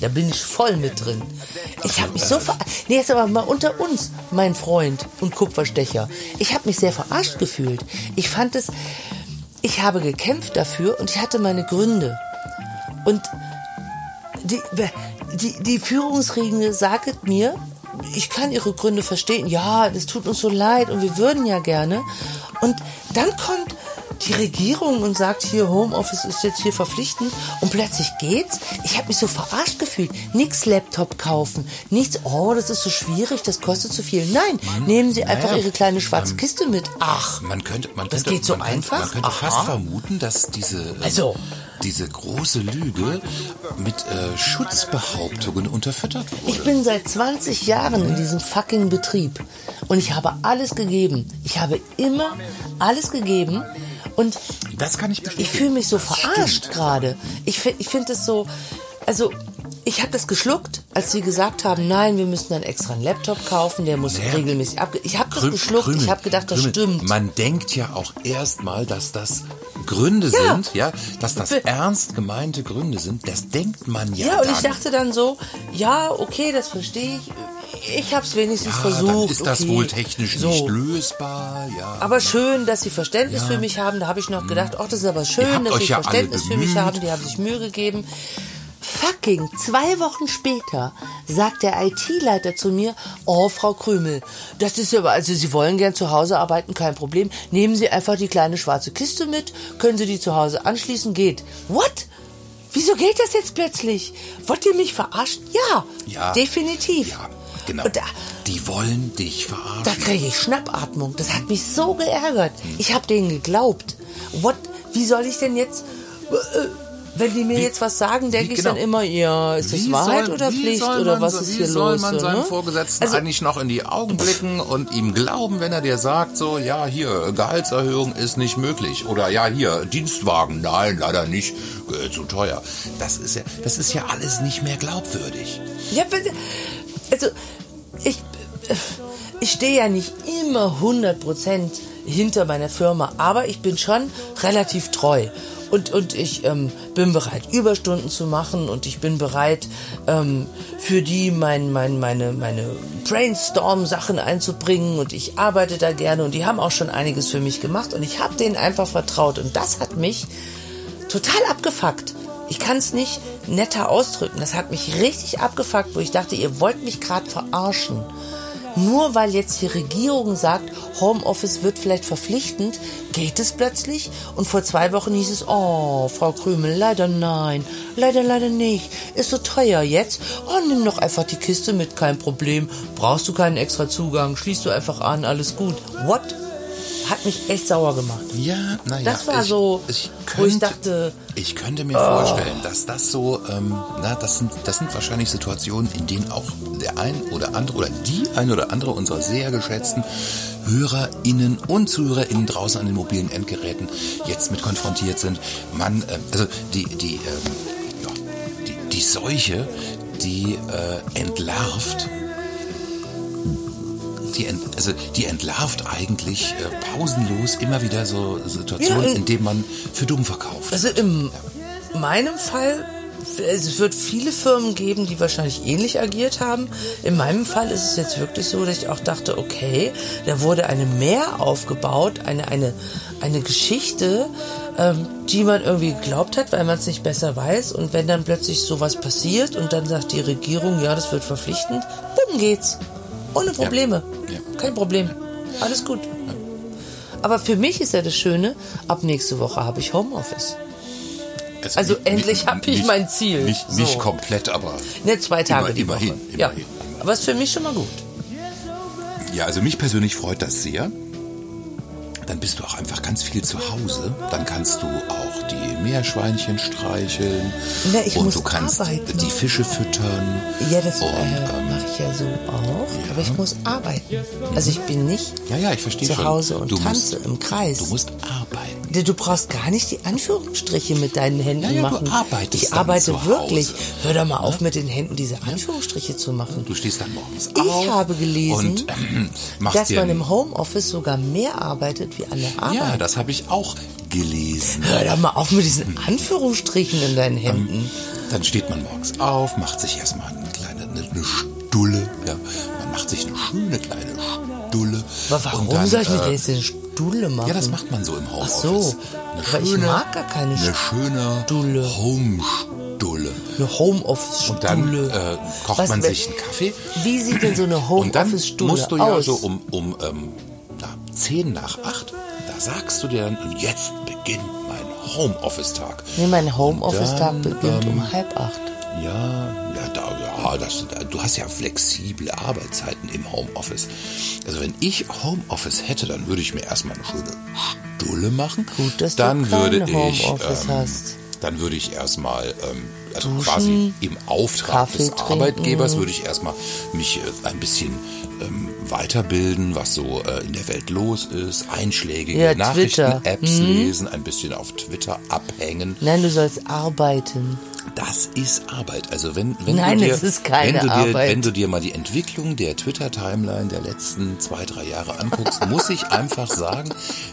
Da bin ich voll mit drin. Ich habe mich so ver... Nee, jetzt aber mal unter uns, mein Freund und Kupferstecher. Ich habe mich sehr verarscht gefühlt. Ich fand es... Ich habe gekämpft dafür und ich hatte meine Gründe. Und die, die, die Führungsriege sagt mir, ich kann ihre Gründe verstehen. Ja, das tut uns so leid und wir würden ja gerne. Und dann kommt die Regierung und sagt hier, Homeoffice ist jetzt hier verpflichtend und plötzlich geht's. Ich habe mich so verarscht gefühlt. Nix Laptop kaufen, nichts, oh, das ist so schwierig, das kostet zu viel. Nein, nehmen Sie einfach Naja, Ihre kleine schwarze Kiste mit. Ach, Man könnte, man Das könnte, geht so man könnte, einfach? Man könnte Aha. fast vermuten, dass diese, ähm, Also. diese große Lüge mit äh, Schutzbehauptungen unterfüttert wurde. Ich bin seit 20 Jahren in diesem fucking Betrieb und ich habe alles gegeben. Ich habe immer alles gegeben und das kann ich ich bestätigen. fühle mich so Das verarscht gerade. Ich, ich finde es so, also ich habe das geschluckt, als sie gesagt haben, nein, wir müssen dann extra einen Laptop kaufen, der muss Naja. regelmäßig abge... Ich habe das geschluckt, Krümel, ich habe gedacht, das Krümel. stimmt. Man denkt ja auch erstmal, dass das Gründe Ja. sind, ja, dass das Be- ernst gemeinte Gründe sind. Das denkt man ja. Ja, und ich dann. dachte dann so, ja, okay, das verstehe ich. Ich habe es wenigstens ja, versucht. ist das okay. wohl technisch so. nicht lösbar. Ja. Aber schön, dass Sie Verständnis Ja. für mich haben. Da habe ich noch gedacht, ach, das ist aber schön, dass Sie ja Verständnis für mich haben. Die haben sich Mühe gegeben. Fucking zwei Wochen später sagt der IT-Leiter zu mir, oh, Frau Krümel, das ist aber, also Sie wollen gern zu Hause arbeiten, kein Problem. Nehmen Sie einfach die kleine schwarze Kiste mit, können Sie die zu Hause anschließen, geht. What? Wieso geht das jetzt plötzlich? Wollt ihr mich verarschen? Ja, Ja. definitiv. Ja, genau. Da, Die wollen dich verarschen. da kriege ich Schnappatmung. Das hat mich so geärgert. Ich habe denen geglaubt. What? Wie soll ich denn jetzt... äh, Wenn die mir Wie- jetzt was sagen, denke wie- ich genau. dann immer, ja, ist das Wie Wahrheit soll- oder wie Pflicht soll oder man was so- ist wie hier soll los? man so, seinem ne? Vorgesetzten Also- eigentlich noch in die Augen blicken und ihm glauben, wenn er dir sagt, so, ja, hier, Gehaltserhöhung ist nicht möglich. Oder ja, hier, Dienstwagen, nein, leider nicht, äh, zu teuer. Das ist ja, das ist ja alles nicht mehr glaubwürdig. Ja, bitte. Also, ich, ich stehe ja nicht immer 100% hinter meiner Firma, aber ich bin schon relativ treu. Und, und ich ähm, bin bereit, Überstunden zu machen und ich bin bereit, ähm, für die mein, mein, meine, meine Brainstorm-Sachen einzubringen und ich arbeite da gerne und die haben auch schon einiges für mich gemacht und ich habe denen einfach vertraut und das hat mich total abgefuckt. Ich kann es nicht netter ausdrücken. Das hat mich richtig abgefuckt, wo ich dachte, ihr wollt mich gerade verarschen. Nur weil jetzt die Regierung sagt, Homeoffice wird vielleicht verpflichtend, geht es plötzlich. Und vor zwei Wochen hieß es, oh, Frau Krümel, leider nein, leider, leider nicht. Ist so teuer jetzt. Oh, nimm doch einfach die Kiste mit, kein Problem. Brauchst du keinen extra Zugang, schließt du einfach an, alles gut. What? Hat mich echt sauer gemacht. Ja, naja. Das war so, wo ich dachte, Ich könnte mir vorstellen, dass das so, ähm, na, das sind, das sind wahrscheinlich Situationen, in denen auch der ein oder andere oder die ein oder andere unserer sehr geschätzten HörerInnen und ZuhörerInnen draußen an den mobilen Endgeräten jetzt mit konfrontiert sind. Man, ähm, also die, die, ähm, ja, die, die Seuche, die äh, entlarvt die, ent, also die entlarvt eigentlich äh, pausenlos immer wieder so Situationen, Ja, äh, in denen man für dumm verkauft. Also in meinem Fall, es wird viele Firmen geben, die wahrscheinlich ähnlich agiert haben. In meinem Fall ist es jetzt wirklich so, dass ich auch dachte, okay, da wurde eine Mehr aufgebaut, eine, eine, eine Geschichte, ähm, die man irgendwie geglaubt hat, weil man es nicht besser weiß. Und wenn dann plötzlich sowas passiert und dann sagt die Regierung, ja, das wird verpflichtend, bumm geht's. Ohne Probleme. Ja. Kein Problem. Alles gut. Aber für mich ist ja das Schöne, ab nächste Woche habe ich Homeoffice. Also nicht- endlich habe ich nicht- mein Ziel. Nicht, So. nicht komplett, aber Ne, zwei Tage Immer- die immerhin, Woche. ja. immerhin, Aber ist für mich schon mal gut. ja, also mich persönlich freut das sehr. Dann bist du auch einfach ganz viel zu Hause. Dann kannst du auch die Meerschweinchen streicheln. Na, ich und muss du kannst arbeiten. die Fische füttern. Ja, das äh, ähm, mache ich ja so auch. Aber ich muss arbeiten. Also ich bin nicht ja, ja, ich verstehe zu schon. Hause und du tanze musst, im Kreis. Du musst arbeiten. Du brauchst gar nicht die Anführungsstriche mit deinen Händen Ja, ja, du machen. arbeitest ich arbeite wirklich. Hause. Hör doch mal auf, mit den Händen diese Anführungsstriche zu machen. Du stehst dann morgens Ich auf. habe gelesen, und, ähm, machst dass man im Homeoffice sogar mehr arbeitet wie an der Arbeit. Ja, das habe ich auch gelesen. Hör doch mal auf mit diesen Anführungsstrichen in deinen Händen. Dann steht man morgens auf, macht sich erstmal eine kleine eine, eine Stulle. Ja. Man macht sich eine schöne kleine Stulle. Aber warum dann, soll ich mir äh, jetzt Stulle machen? Ja, das macht man so im Ach Homeoffice. so, Eine aber ich mag gar keine Eine schöne Stulle. Home-Stulle. Eine Homeoffice-Stulle. Und dann äh, kocht Was- man sich einen Kaffee. Wie sieht denn so eine Und dann Homeoffice-Stulle musst du ja aus? so um, um ähm, na, 10 nach 8 da sagst du dir dann, und jetzt beginnt mein Homeoffice-Tag. Nee, mein Homeoffice-Tag beginnt ähm, um halb acht. Ja, ja, da, ja das, du hast ja flexible Arbeitszeiten im Homeoffice. Also wenn ich Homeoffice hätte, dann würde ich mir erstmal eine schöne Stulle machen. Gut, dass dann du würde ich, Homeoffice ähm, hast. Dann würde ich erstmal, ähm, also Duschen, quasi im Auftrag Kaffee des trinken. Arbeitgebers würde ich erstmal mich äh, ein bisschen ähm, weiterbilden, was so äh, in der Welt los ist, einschlägige Ja, Nachrichten-Apps Twitter. Mhm. lesen, ein bisschen auf Twitter abhängen. Nein, du sollst arbeiten. Das ist Arbeit. Also wenn, wenn Nein, du dir, es ist keine wenn du dir, Arbeit. Wenn du dir mal die Entwicklung der Twitter-Timeline der letzten zwei, drei Jahre anguckst, muss ich einfach sagen,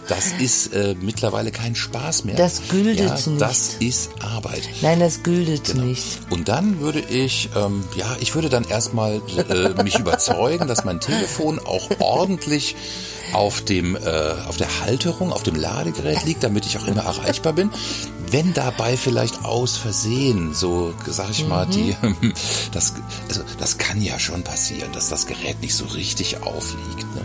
das ist äh, mittlerweile kein Spaß mehr. Das gültet ja, nicht. Das ist Arbeit. Nein, das gültet Genau. nicht. Und dann würde ich, ähm, ja, ich würde dann erstmal äh, mich überzeugen, dass mein Telefon auch ordentlich auf dem, äh, auf der Halterung, auf dem Ladegerät liegt, damit ich auch immer erreichbar bin. Wenn dabei vielleicht aus Versehen, so sag ich mal, die, das, also das kann ja schon passieren, dass das Gerät nicht so richtig aufliegt, ne?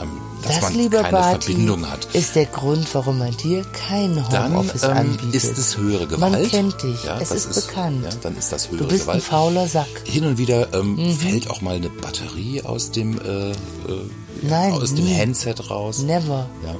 ähm, dass das, man lieber keine Barty, Verbindung hat ist der Grund, warum man dir kein dann Homeoffice ähm, anbietet. ist es höhere Gewalt. Man kennt dich. Ja, es das ist, bekannt. Ja, dann ist das höhere du bist Gewalt. ein fauler Sack. Hin und wieder ähm, Mhm. fällt auch mal eine Batterie aus dem äh, äh, Nein, aus dem nie. Handset raus. Never. Ja.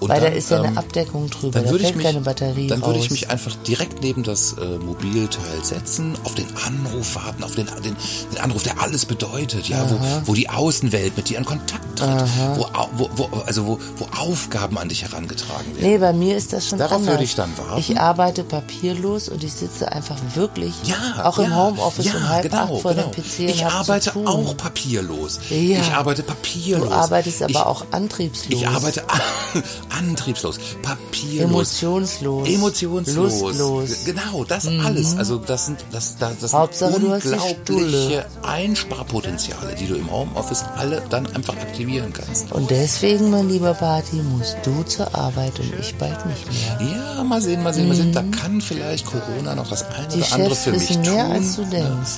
Weil dann, da ist ja ähm, eine Abdeckung drüber. Dann Da würde fällt ich mich, keine Batterie dann würde ich mich einfach direkt neben das äh, Mobilteil setzen, auf den Anruf warten, auf den, den, den Anruf, der alles bedeutet, ja, wo, wo die Außenwelt mit dir in Kontakt tritt, wo, wo, wo, also wo, wo Aufgaben an dich herangetragen werden. Nee, bei mir ist das schon Darauf anders. würde ich dann warten. Ich arbeite papierlos und ich sitze einfach wirklich Ja, auch im ja, Homeoffice ja, um halb genau, acht vor genau. dem PC Ich arbeite auch papierlos. Ja. Ich arbeite papierlos. Arbeitest aber ich, auch antriebslos. Ich arbeite antriebslos, papierlos, Emotionslos. emotionslos. Lustlos. Genau, das alles. Also das sind das, das, das Hauptsache, sind unglaubliche Einsparpotenziale, die du im Homeoffice alle dann einfach aktivieren kannst. Und deswegen, mein lieber Barty, musst du zur Arbeit und ich bald nicht mehr. Ja, mal sehen, mal sehen, mal sehen. Da kann vielleicht Corona noch das eine Die oder andere Chefs für mich wissen tun. mehr, als du denkst.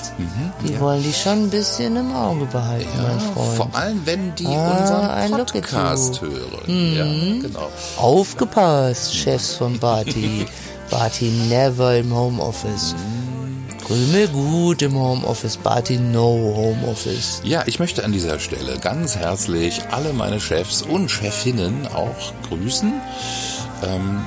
Die wollen dich schon ein bisschen im Auge behalten, mein Freund. Vor allem, wenn die Ah, unseren at Podcast you. hören. Ja, genau. Aufgepasst, Chefs von Barty. Barty never im Homeoffice. Krümel gut im Homeoffice, Barty no Homeoffice. Ja, ich möchte an dieser Stelle ganz herzlich alle meine Chefs und Chefinnen auch grüßen. Ähm,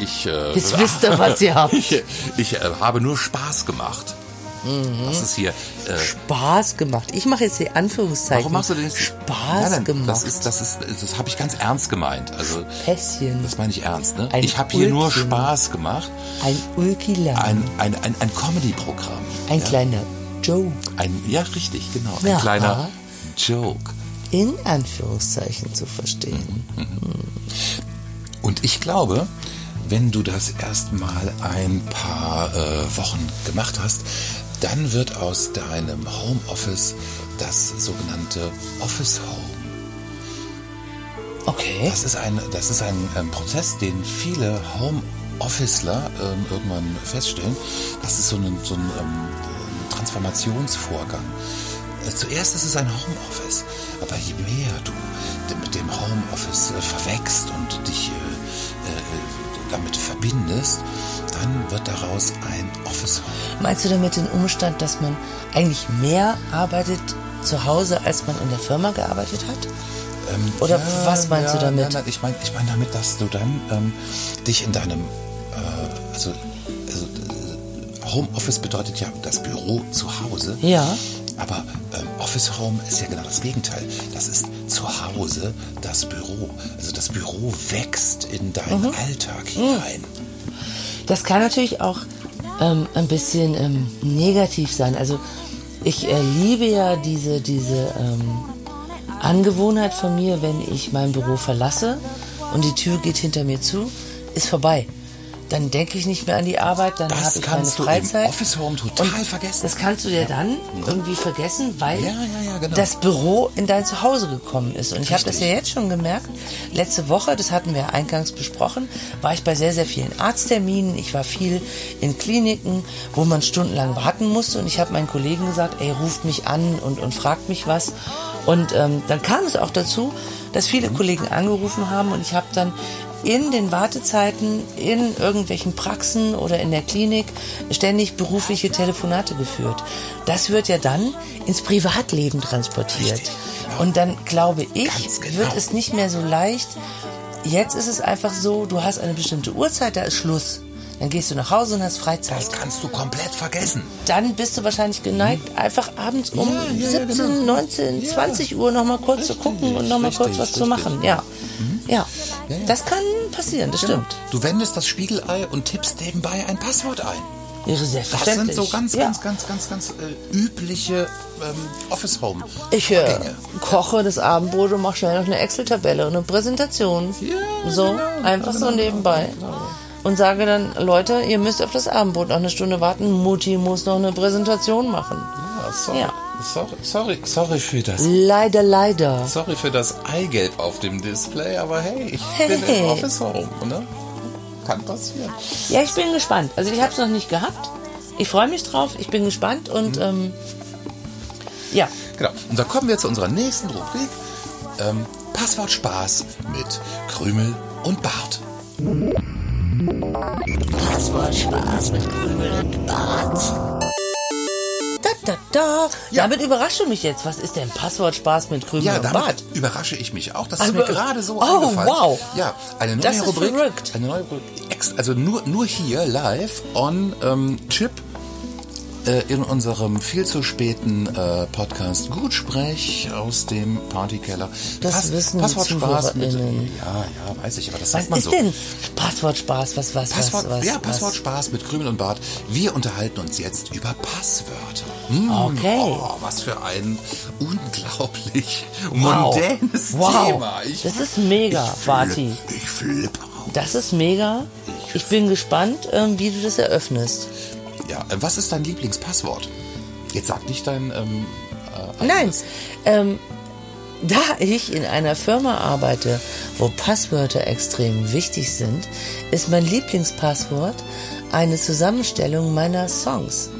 ich, äh, Jetzt wisst ihr, was ihr habt. Ich, ich äh, habe nur Spaß gemacht. Mhm. Das ist hier. Äh, Spaß gemacht. Ich mache jetzt die Anführungszeichen. warum machst du denn jetzt Spaß nein, nein, gemacht? Das ist, das ist, das habe ich ganz ernst gemeint. Also Pässchen. das meine ich ernst. Ne? Ein Ich habe hier nur. Spaß gemacht. Ein Ulkilam. Ein, ein, ein, ein Comedy-Programm. Ein ja? kleiner Joke. Ein, ja, richtig, genau. Ein Ja. kleiner Joke. In Anführungszeichen zu verstehen. Und ich glaube, wenn du das erstmal ein paar äh, Wochen gemacht hast, dann wird aus deinem Homeoffice das sogenannte Office Home. Okay. Das ist ein, das ist ein ähm, Prozess, den viele Homeofficeler ähm, irgendwann feststellen. Das ist so ein, so ein ähm, Transformationsvorgang. Äh, Zuerst ist es ein Homeoffice, aber je mehr du mit dem Homeoffice äh, verwächst und dich äh, äh, damit verbindest, dann wird daraus ein Office. Meinst du damit den Umstand, dass man eigentlich mehr arbeitet zu Hause, als man in der Firma gearbeitet hat? Ähm, Oder was meinst du damit? Nein, nein, ich meine ich mein damit, dass du dann ähm, dich in deinem, äh, also, also äh, Homeoffice bedeutet ja das Büro zu Hause. Ja. Aber ähm, Office Home ist ja genau das Gegenteil. Das ist zu Hause das Büro. Also das Büro wächst in deinen Mhm. Alltag hinein. Das kann natürlich auch ähm, ein bisschen ähm, negativ sein. Also ich äh, liebe ja diese, diese ähm, Angewohnheit von mir, wenn ich mein Büro verlasse und die Tür geht hinter mir zu, ist vorbei. Dann denke ich nicht mehr an die Arbeit, dann Das habe ich meine kannst du im Freizeit. Office Home total vergessen. Das kannst du dir dann irgendwie vergessen, weil Ja, ja, ja, genau. das Büro in dein Zuhause gekommen ist. Und ich habe das ja jetzt schon gemerkt. Letzte Woche, das hatten wir eingangs besprochen, war ich bei sehr, sehr vielen Arztterminen. Ich war viel in Kliniken, wo man stundenlang warten musste. Und ich habe meinen Kollegen gesagt, ey, ruft mich an und, und fragt mich was. Und ähm, dann kam es auch dazu, dass viele Kollegen angerufen haben und ich habe dann in den Wartezeiten in irgendwelchen Praxen oder in der Klinik ständig berufliche Telefonate geführt. Das wird ja dann ins Privatleben transportiert. Richtig, genau. Und dann glaube ich, genau. wird es nicht mehr so leicht. Jetzt ist es einfach so, du hast eine bestimmte Uhrzeit, da ist Schluss. Dann gehst du nach Hause und hast Freizeit. Das kannst du komplett vergessen. Dann bist du wahrscheinlich geneigt, einfach abends um Ja, ja, ja, 17, genau. 19, Ja. 20 Uhr noch mal kurz zu gucken und noch mal kurz richtig, was zu richtig. machen. Ja. Ja. Ja. Das kann passieren, das stimmt. Du wendest das Spiegelei und tippst nebenbei ein Passwort ein. Wäre Das sind so ganz, ja. ganz, ganz, ganz, ganz äh, übliche ähm, Office Home. Ich äh, koche das Abendbrot und mache schnell noch eine Excel-Tabelle und eine Präsentation. Ja, so, genau, einfach so genau, nebenbei. Und sage dann, Leute, ihr müsst auf das Abendbrot noch eine Stunde warten. Mutti muss noch eine Präsentation machen. Ja, sorry, Ja. sorry, sorry, sorry für das. Leider, leider. Sorry für das Eigelb auf dem Display, aber hey, ich Hey. bin im Office Home, ne? Kann passieren. Ja, ich bin gespannt. Also ich habe es noch nicht gehabt. Ich freue mich drauf. Ich bin gespannt und Mhm. ähm, ja. Genau. Und da kommen wir zu unserer nächsten Rubrik. Ähm, Passwort Spaß mit Krümel und Bart. Da, da, da. Damit überrascht du mich jetzt. Was ist denn Passwortspaß mit Krümel Ja, und damit Bart? überrasche ich mich auch. Das ist Also, mir gerade so oh, eingefallen. wow. Ja, eine neue Das ist Rubrik. verrückt. Eine neue Rubrik. Also nur, nur hier live on ähm, Chip in unserem viel zu späten äh, Podcast Gutsprech aus dem Partykeller. Das wissen die Passwortspaß mit. ZuhörerInnen. Ja, ja, weiß ich, aber das Was sagt man ist so. denn Passwortspaß? Was, was, Passwort, was, was? ja, was? Passwortspaß mit Krümel und Bart. Wir unterhalten uns jetzt über Passwörter. Hm, Okay. Oh, was für ein unglaublich Wow. mondänes wow. Thema. Ich, das ist mega, ich flipp- Ich flippe aus. Das ist mega. Ich bin gespannt, ähm, wie du das eröffnest. Ja, äh, was ist dein Lieblingspasswort? Jetzt sag nicht dein. Ähm, äh, Nein, ähm, da ich in einer Firma arbeite, wo Passwörter extrem wichtig sind, ist mein Lieblingspasswort eine Zusammenstellung meiner Songs.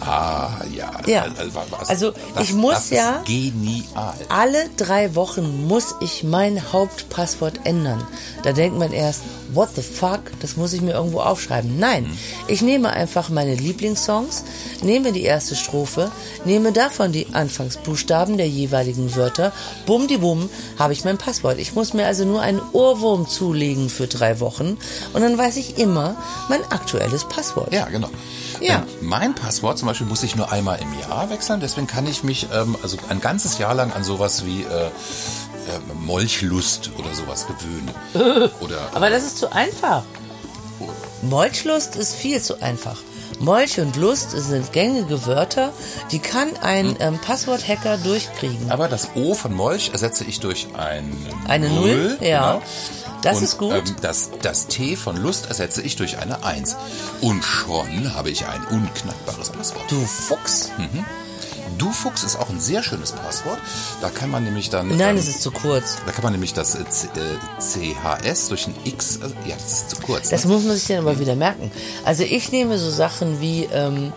Ah, ja. Ja. Also, was- Also, das, ich muss ja- genial. Alle drei Wochen muss ich mein Hauptpasswort ändern. Da denkt man erst, what the fuck, das muss ich mir irgendwo aufschreiben. Nein, ich nehme einfach meine Lieblingssongs, nehme die erste Strophe, nehme davon die Anfangsbuchstaben der jeweiligen Wörter, bumm die bumm, habe ich mein Passwort. Ich muss mir also nur einen Ohrwurm zulegen für drei Wochen und dann weiß ich immer mein aktuelles Passwort. Ja, genau. Ja. Ähm, mein Passwort zum Beispiel muss ich nur einmal im Jahr wechseln, deswegen kann ich mich ähm, also ein ganzes Jahr lang an sowas wie äh, Molchlust oder sowas gewöhnen. Oder Aber das ist zu einfach. Molchlust ist viel zu einfach. Molch und Lust sind gängige Wörter, die kann ein ähm, Passworthacker durchkriegen. Aber das O von Molch ersetze ich durch ein Eine Null, ja. Genau. Das Und, ist gut. Ähm, das, das T von Lust ersetze ich durch eine Eins. Und schon habe ich ein unknackbares Passwort. Du Fuchs. Du Fuchs ist auch ein sehr schönes Passwort. Da kann man nämlich dann. Nein, ähm, es ist zu kurz. Da kann man nämlich das äh, C- äh, CHS durch ein X. Äh, ja, das ist zu kurz. Das ne? muss man sich dann aber wieder merken. Also ich nehme so Sachen wie ähm,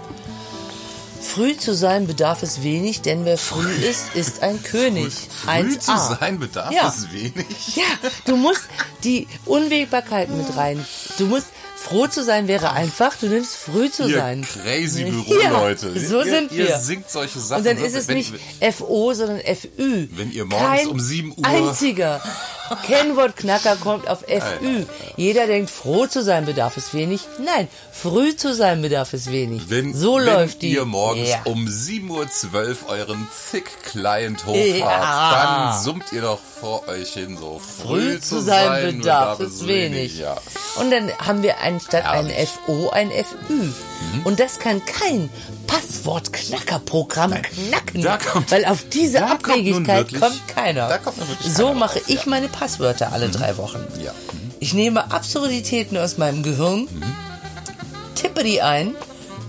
früh zu sein bedarf es wenig, denn wer früh ist, ist ein König. Früh 1a. zu sein bedarf Ja. es wenig. Ja, du musst die Unwägbarkeit mit rein. Du musst froh zu sein wäre einfach. Du nimmst früh zu Ihr sein. crazy Ja, Büroleute. so ihr, sind wir. Ihr singt solche Sachen. Und dann so, ist es wenn- nicht FO, sondern FÜ. Wenn ihr morgens Kein um 7 Uhr- Einziger Kennwortknacker kommt auf FÜ. Jeder denkt, froh zu sein bedarf es wenig. Nein, früh zu sein bedarf es wenig. Wenn, so wenn läuft die. ihr morgens Ja. um 7.12 Uhr euren Thick-Client hochfahrt, Ja. dann summt ihr doch vor euch hin so. Früh zu sein bedarf es wenig. Ja. Und dann haben wir anstatt ein Herrlich. FO ein FÜ. Und das kann kein Passwortknackerprogramm knacken. Kommt- weil auf diese da kommt Abwegigkeit wirklich- kommt keiner. kommt so keiner mache drauf, ich ja. Mhm. meine Passwörter alle drei Wochen. Ja. Ich nehme Absurditäten aus meinem Gehirn, Mhm. tippe die ein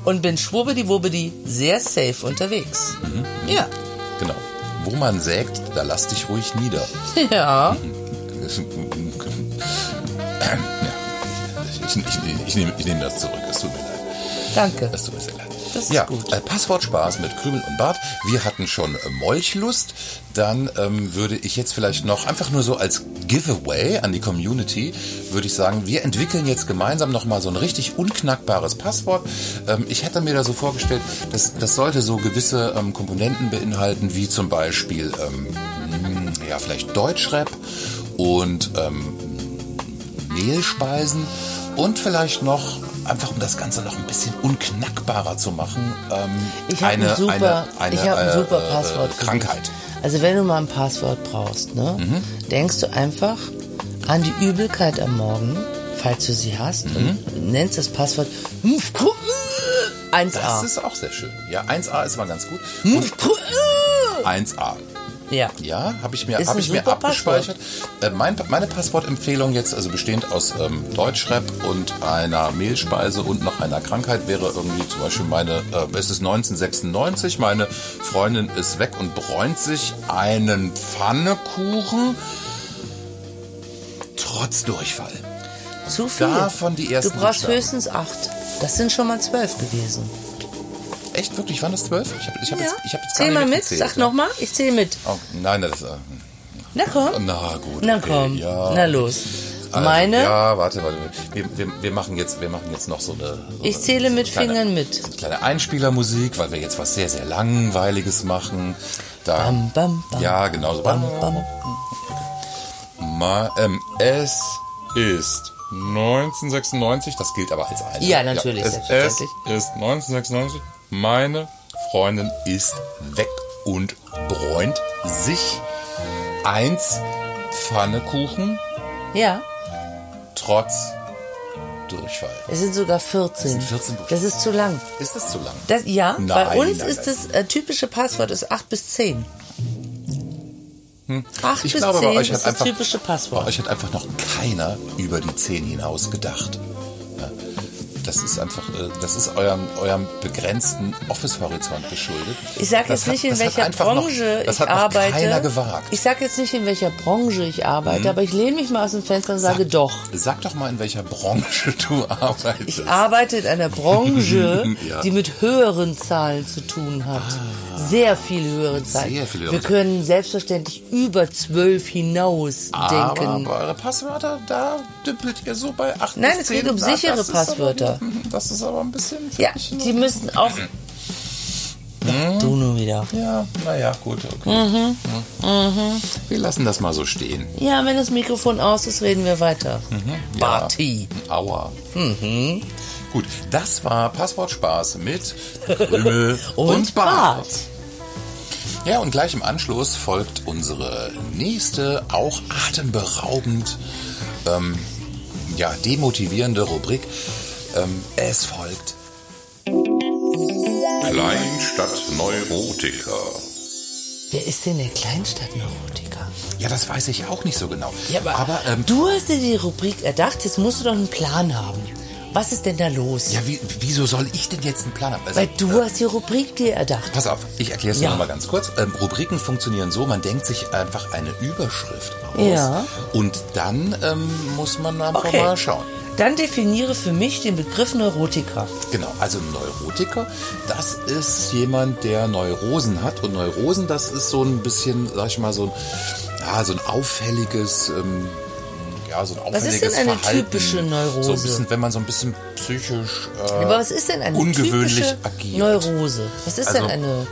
und bin schwubbedi-wubbedi sehr safe unterwegs. Mhm. Ja. Genau. Wo man sägt, da lass dich ruhig nieder. Ja. Ich, ich, ich, nehme, ich nehme das zurück, es tut mir leid. Danke. Das tut mir sehr leid. Das ist ja, gut. Äh, Passwortspaß mit Krümel und Bart. Wir hatten schon äh, Molchlust. Dann ähm, würde ich jetzt vielleicht noch einfach nur so als Giveaway an die Community, würde ich sagen, wir entwickeln jetzt gemeinsam nochmal so ein richtig unknackbares Passwort. Ähm, ich hätte mir da so vorgestellt, das, das sollte so gewisse ähm, Komponenten beinhalten, wie zum Beispiel, ähm, mh, ja, vielleicht Deutschrap und ähm, Mehlspeisen und vielleicht noch, einfach um das Ganze noch ein bisschen unknackbarer zu machen, ähm, Ich habe eine, ein super, eine, eine ich hab ein äh, super äh, Passwort. für Krankheit. Also wenn du mal ein Passwort brauchst, ne, Mhm. denkst du einfach an die Übelkeit am Morgen, falls du sie hast, Mhm. und nennst das Passwort 1a. Das ist auch sehr schön. Ja, 1A ist mal ganz gut. Und 1A. Ja. Ja, habe ich mir, hab ich mir abgespeichert. Äh, mein, meine Passwortempfehlung jetzt, also bestehend aus ähm, Deutschrap und einer Mehlspeise und noch einer Krankheit, wäre irgendwie zum Beispiel meine, äh, es ist 1996, meine Freundin ist weg und bräunt sich einen Pfannekuchen trotz Durchfall. Zu viel. davon die ersten Du brauchst Buchstaben. höchstens acht. Das sind schon mal zwölf gewesen. Echt, wirklich, waren das zwölf? Ich habe ich hab jetzt, ich hab jetzt Zähl mal mit. mitgezählt, Sag ja. nochmal. Ich zähle mit. Oh, nein, das, äh, Na komm. na gut. Na okay, komm. Ja. Na los. Also, Meine. Ja, warte, warte. Wir, wir, wir, machen jetzt, wir machen jetzt noch so eine. So Ich eine, zähle so mit eine kleine, Fingern mit. eine Kleine Einspielermusik, weil wir jetzt was sehr, sehr Langweiliges machen. Da, Bam, bam, bam. ja, genau so. Bam, bam. Ma, ähm, es ist 1996, das gilt aber als eine. Ja, natürlich, es, es selbstverständlich. ist 1996, meine Freundin ist weg und bräunt sich eins Pfannekuchen Ja. trotz Durchfall. Es sind sogar 14. sind 14 Buchstaben. Das ist zu lang. Ist das zu lang? Das, ja, Nein, bei uns nein, ist nein. das äh, typische Passwort ist 8 bis 10. 8 Ich bis glaube, 10 bei euch ist hat das einfach, typische bei Passwort. euch hat einfach noch keiner über die 10 hinaus gedacht. Das ist einfach, äh, das ist eurem, eurem begrenzten Office-Horizont geschuldet. Ich sage jetzt hat- nicht, in welcher Branche noch, das ich hat arbeite. keiner gewagt. Ich sage jetzt nicht, in welcher Branche ich arbeite, aber ich lehne mich mal aus dem Fenster und sage doch. Sag doch mal, in welcher Branche du arbeitest. Ich arbeite in einer Branche, Ja. die mit höheren Zahlen zu tun hat. Sehr viel höhere Zahlen. sehr viel höhere Wir können selbstverständlich über zwölf hinaus aber denken. bei eure Passwörter, da dümpelt ihr so bei 8 Nein, es 10. geht um sichere Passwörter. Aber, das ist aber ein bisschen... Ja, die müssen auch. Ach, du nur wieder. Ja, naja, gut, okay. Mhm. Mhm. Wir lassen das mal so stehen. Ja, wenn das Mikrofon aus ist, reden wir weiter. Ja. Barty. Aua. Gut, das war Passwortspaß mit Krümel und, Und Bart. Bart. Ja, und gleich im Anschluss folgt unsere nächste, auch atemberaubend, ähm, ja, demotivierende Rubrik. Ähm, es folgt Kleinstadt Neurotiker. Wer ist denn der Kleinstadtneurotiker? Ja, das weiß ich auch nicht so genau. Ja, aber, ähm, du hast dir die Rubrik erdacht, jetzt musst du doch einen Plan haben. Was ist denn da los? ja, wie, wieso soll ich denn jetzt einen Plan haben? Also, Weil du hast die Rubrik dir erdacht. Pass auf, ich erkläre es dir Ja. noch mal ganz kurz. Ähm, Rubriken funktionieren so, man denkt sich einfach eine Überschrift aus Ja. und dann ähm, muss man einfach Okay. mal schauen. Dann definiere für mich den Begriff Neurotiker. Genau, also Neurotiker, das ist jemand, der Neurosen hat und Neurosen, das ist so ein bisschen, sag ich mal, so ein, ja, so ein auffälliges, ähm, ja, so ein Was ist auffälliges denn eine Verhalten. typische Neurose? So ein bisschen, wenn man so ein bisschen psychisch äh, Aber was ist denn eine ungewöhnlich typische agiert. Neurose? Was ist Also, denn eine...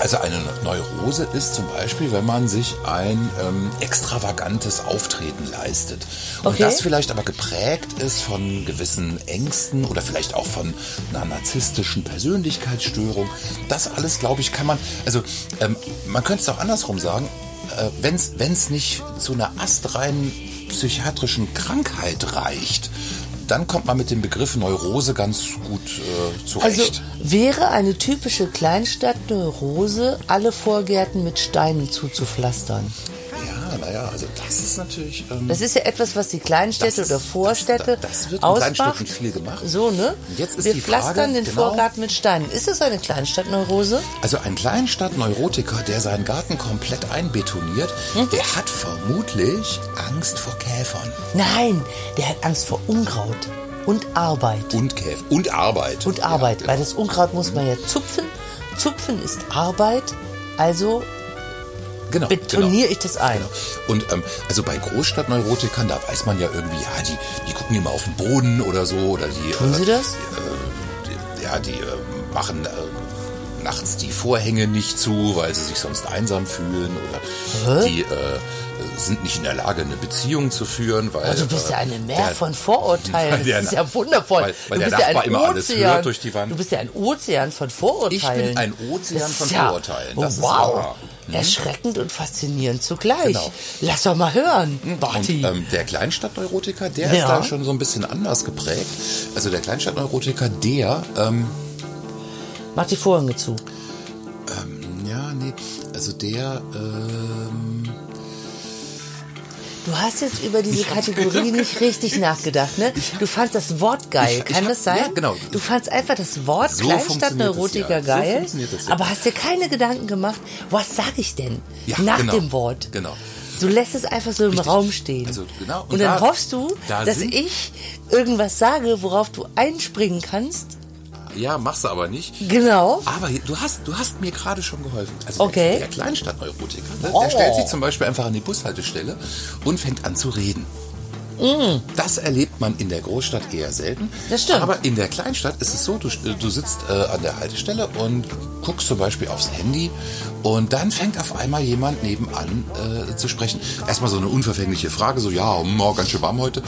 Also eine Neurose ist zum Beispiel, wenn man sich ein ähm, extravagantes Auftreten leistet. Und Okay. das vielleicht aber geprägt ist von gewissen Ängsten oder vielleicht auch von einer narzisstischen Persönlichkeitsstörung. Das alles, glaube ich, kann man, also ähm, man könnte es auch andersrum sagen, äh, wenn es nicht zu einer astreinen psychiatrischen Krankheit reicht, dann kommt man mit dem Begriff Neurose ganz gut äh, Also zurecht. wäre eine typische Kleinstadtneurose, alle Vorgärten mit Steinen zuzupflastern. Ja, naja, also das ist natürlich... Ähm, Das ist ja etwas, was die Kleinstädte ist- oder Vorstädte das- das wird in ausmacht. Kleinstädten viel gemacht. So, ne? Und jetzt ist Wir die Frage, pflastern den genau- Vorgarten mit Steinen. Ist das eine Kleinstadtneurose? Also ein Kleinstadt-Neurotiker, der seinen Garten komplett einbetoniert, Mhm. der hat vermutlich Angst vor Käfern. Nein, der hat Angst vor Unkraut. und Arbeit. Und Käf und Arbeit. Und Arbeit, Ja, genau. weil das Unkraut muss man ja zupfen. Zupfen ist Arbeit, also genau, betoniere ich das ein. Und ähm, also bei Großstadtneurotikern, da weiß man ja irgendwie, ja, die, die gucken immer auf den Boden oder so. Oder die, Tun sie das? Die, ja, die äh, machen äh, nachts die Vorhänge nicht zu, weil sie sich sonst einsam fühlen. Oder die äh, sind nicht in der Lage, eine Beziehung zu führen, weil... Also du bist äh, ja eine Meer der- von Vorurteilen. Das ist ja wundervoll. Weil- weil du der bist ja ein immer alles Ozean. hört durch die Wand. Du bist ja ein Ozean von Vorurteilen. Ich bin ein Ozean von ja, Vorurteilen. Oh, Das wow. wahr. Erschreckend und faszinierend zugleich. Genau. Lass doch mal hören, Und Barty. ähm, der Kleinstadtneurotiker, der Ja. ist da schon so ein bisschen anders geprägt. Also der Kleinstadtneurotiker, der, ähm, Mach die Vorhänge zu. ja, nee, also der, ähm, Du hast jetzt über diese Kategorie nicht richtig nachgedacht, ne? Du fandst das Wort geil, kann hab- das sein? ja, genau. Du fandst einfach das Wort So Kleinstadtneurotiker ja. So geil, funktioniert es, ja. aber hast dir keine Gedanken gemacht, was sag ich denn Ja, nach genau. dem Wort? Genau. Du lässt es einfach so im Richtig. Raum stehen. Also, genau. Und, Und dann da- hoffst du, da dass ich irgendwas sage, worauf du einspringen kannst. Ja, machst du aber nicht. Genau. Aber du hast, du hast mir gerade schon geholfen. Also Okay. der, der Kleinstadtneurotiker, der, Oh. der stellt sich zum Beispiel einfach an die Bushaltestelle und fängt an zu reden. Das erlebt man in der Großstadt eher selten. Mm. Das stimmt. Aber in der Kleinstadt ist es so, du, du sitzt äh, an der Haltestelle und guckst zum Beispiel aufs Handy und dann fängt auf einmal jemand nebenan äh, zu sprechen. Erstmal so eine unverfängliche Frage, so ja, oh, ganz schön warm heute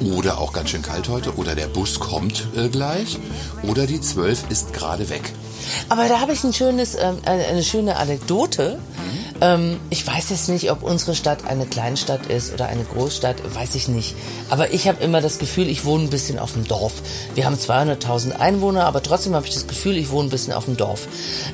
oder auch ganz schön kalt heute oder der Bus kommt äh, gleich oder die 12 ist gerade weg. Aber da habe ich ein schönes, ähm, eine, eine schöne Anekdote. Ähm, ich weiß jetzt nicht, ob unsere Stadt eine Kleinstadt ist oder eine Großstadt, weiß ich nicht. Aber ich habe immer das Gefühl, ich wohne ein bisschen auf dem Dorf. Wir haben 200.000 Einwohner, aber trotzdem habe ich das Gefühl, ich wohne ein bisschen auf dem Dorf.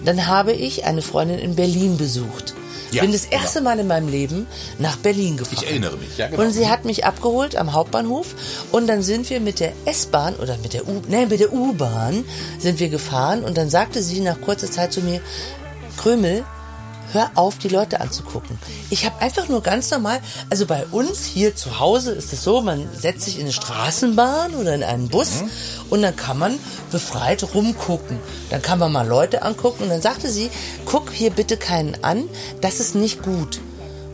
Dann habe ich eine Freundin in Berlin besucht. Ja, Bin das genau. erste Mal in meinem Leben nach Berlin gefahren. Ich erinnere mich, ja, genau. Und sie hat mich abgeholt am Hauptbahnhof und dann sind wir mit der S-Bahn oder mit der U, nein, mit der U-Bahn sind wir gefahren und dann sagte sie nach kurzer Zeit zu mir, Krümel, hör auf, die Leute anzugucken. Ich habe einfach nur ganz normal, also bei uns hier zu Hause ist es so, man setzt sich in eine Straßenbahn oder in einen Bus und dann kann man befreit rumgucken. Dann kann man mal Leute angucken und dann sagte sie, guck hier bitte keinen an, das ist nicht gut.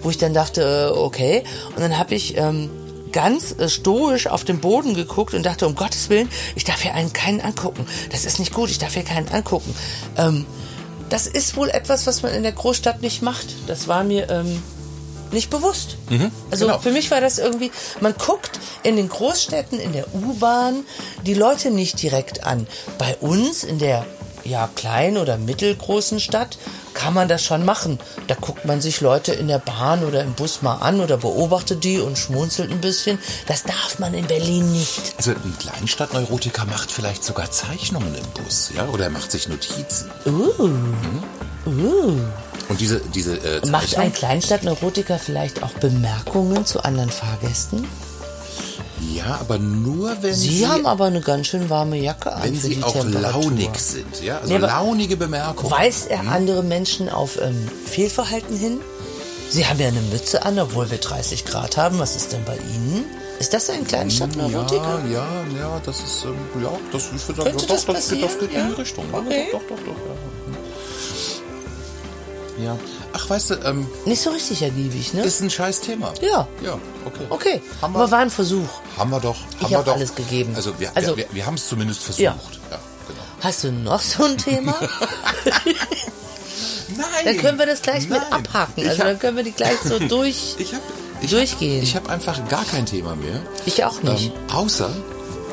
Wo ich dann dachte, äh, okay. Und dann habe ich ähm, ganz äh, stoisch auf den Boden geguckt und dachte, um Gottes Willen, ich darf hier einen keinen angucken. Das ist nicht gut, ich darf hier keinen angucken. Ähm, das ist wohl etwas, was man in der Großstadt nicht macht. Das war mir ähm, nicht bewusst. also genau. für mich war das irgendwie, man guckt in den Großstädten, in der U-Bahn die Leute nicht direkt an. Bei uns in der ja, kleinen oder mittelgroßen Stadt kann man das schon machen. Da guckt man sich Leute in der Bahn oder im Bus mal an oder beobachtet die und schmunzelt ein bisschen. Das darf man in Berlin nicht. Also ein Kleinstadtneurotiker macht vielleicht sogar Zeichnungen im Bus, ja, oder er macht sich Notizen. Uh. Und diese diese äh, Macht ein Kleinstadtneurotiker vielleicht auch Bemerkungen zu anderen Fahrgästen? Ja, aber nur wenn Sie, sie, haben aber eine ganz schön warme Jacke an wenn für sie die auch Temperatur. launig sind, ja, also Nee, launige Bemerkungen. Weist er andere Menschen auf ähm, Fehlverhalten hin? Sie haben ja eine Mütze an, obwohl wir 30 Grad haben. Was ist denn bei Ihnen? Ist das ein Kleinstadtneurotiker? Ja, ja, ja, das ist, ähm, ja, das, ich würde sagen, Könnte doch, das das, geht, das geht in die Ja? Richtung. Ja, Okay. Doch, doch, doch, doch, ja. ja. Ach, weißt du, ähm, Nicht so richtig ergiebig, ne? ist ein scheiß Thema. Ja. Ja, okay. okay, Haben wir, aber war ein Versuch. haben wir doch. Haben Ich wir hab doch. alles gegeben. Also wir, Also- wir, wir, wir haben es zumindest versucht. Ja. ja genau. Hast du noch so ein Thema? Nein. Dann können wir das gleich mit Nein. abhaken. Ich Also hab- dann können wir die gleich so durch. Ich habe ich Durchgehen. Hab, ich habe einfach gar kein Thema mehr. Ich auch nicht. Ähm, außer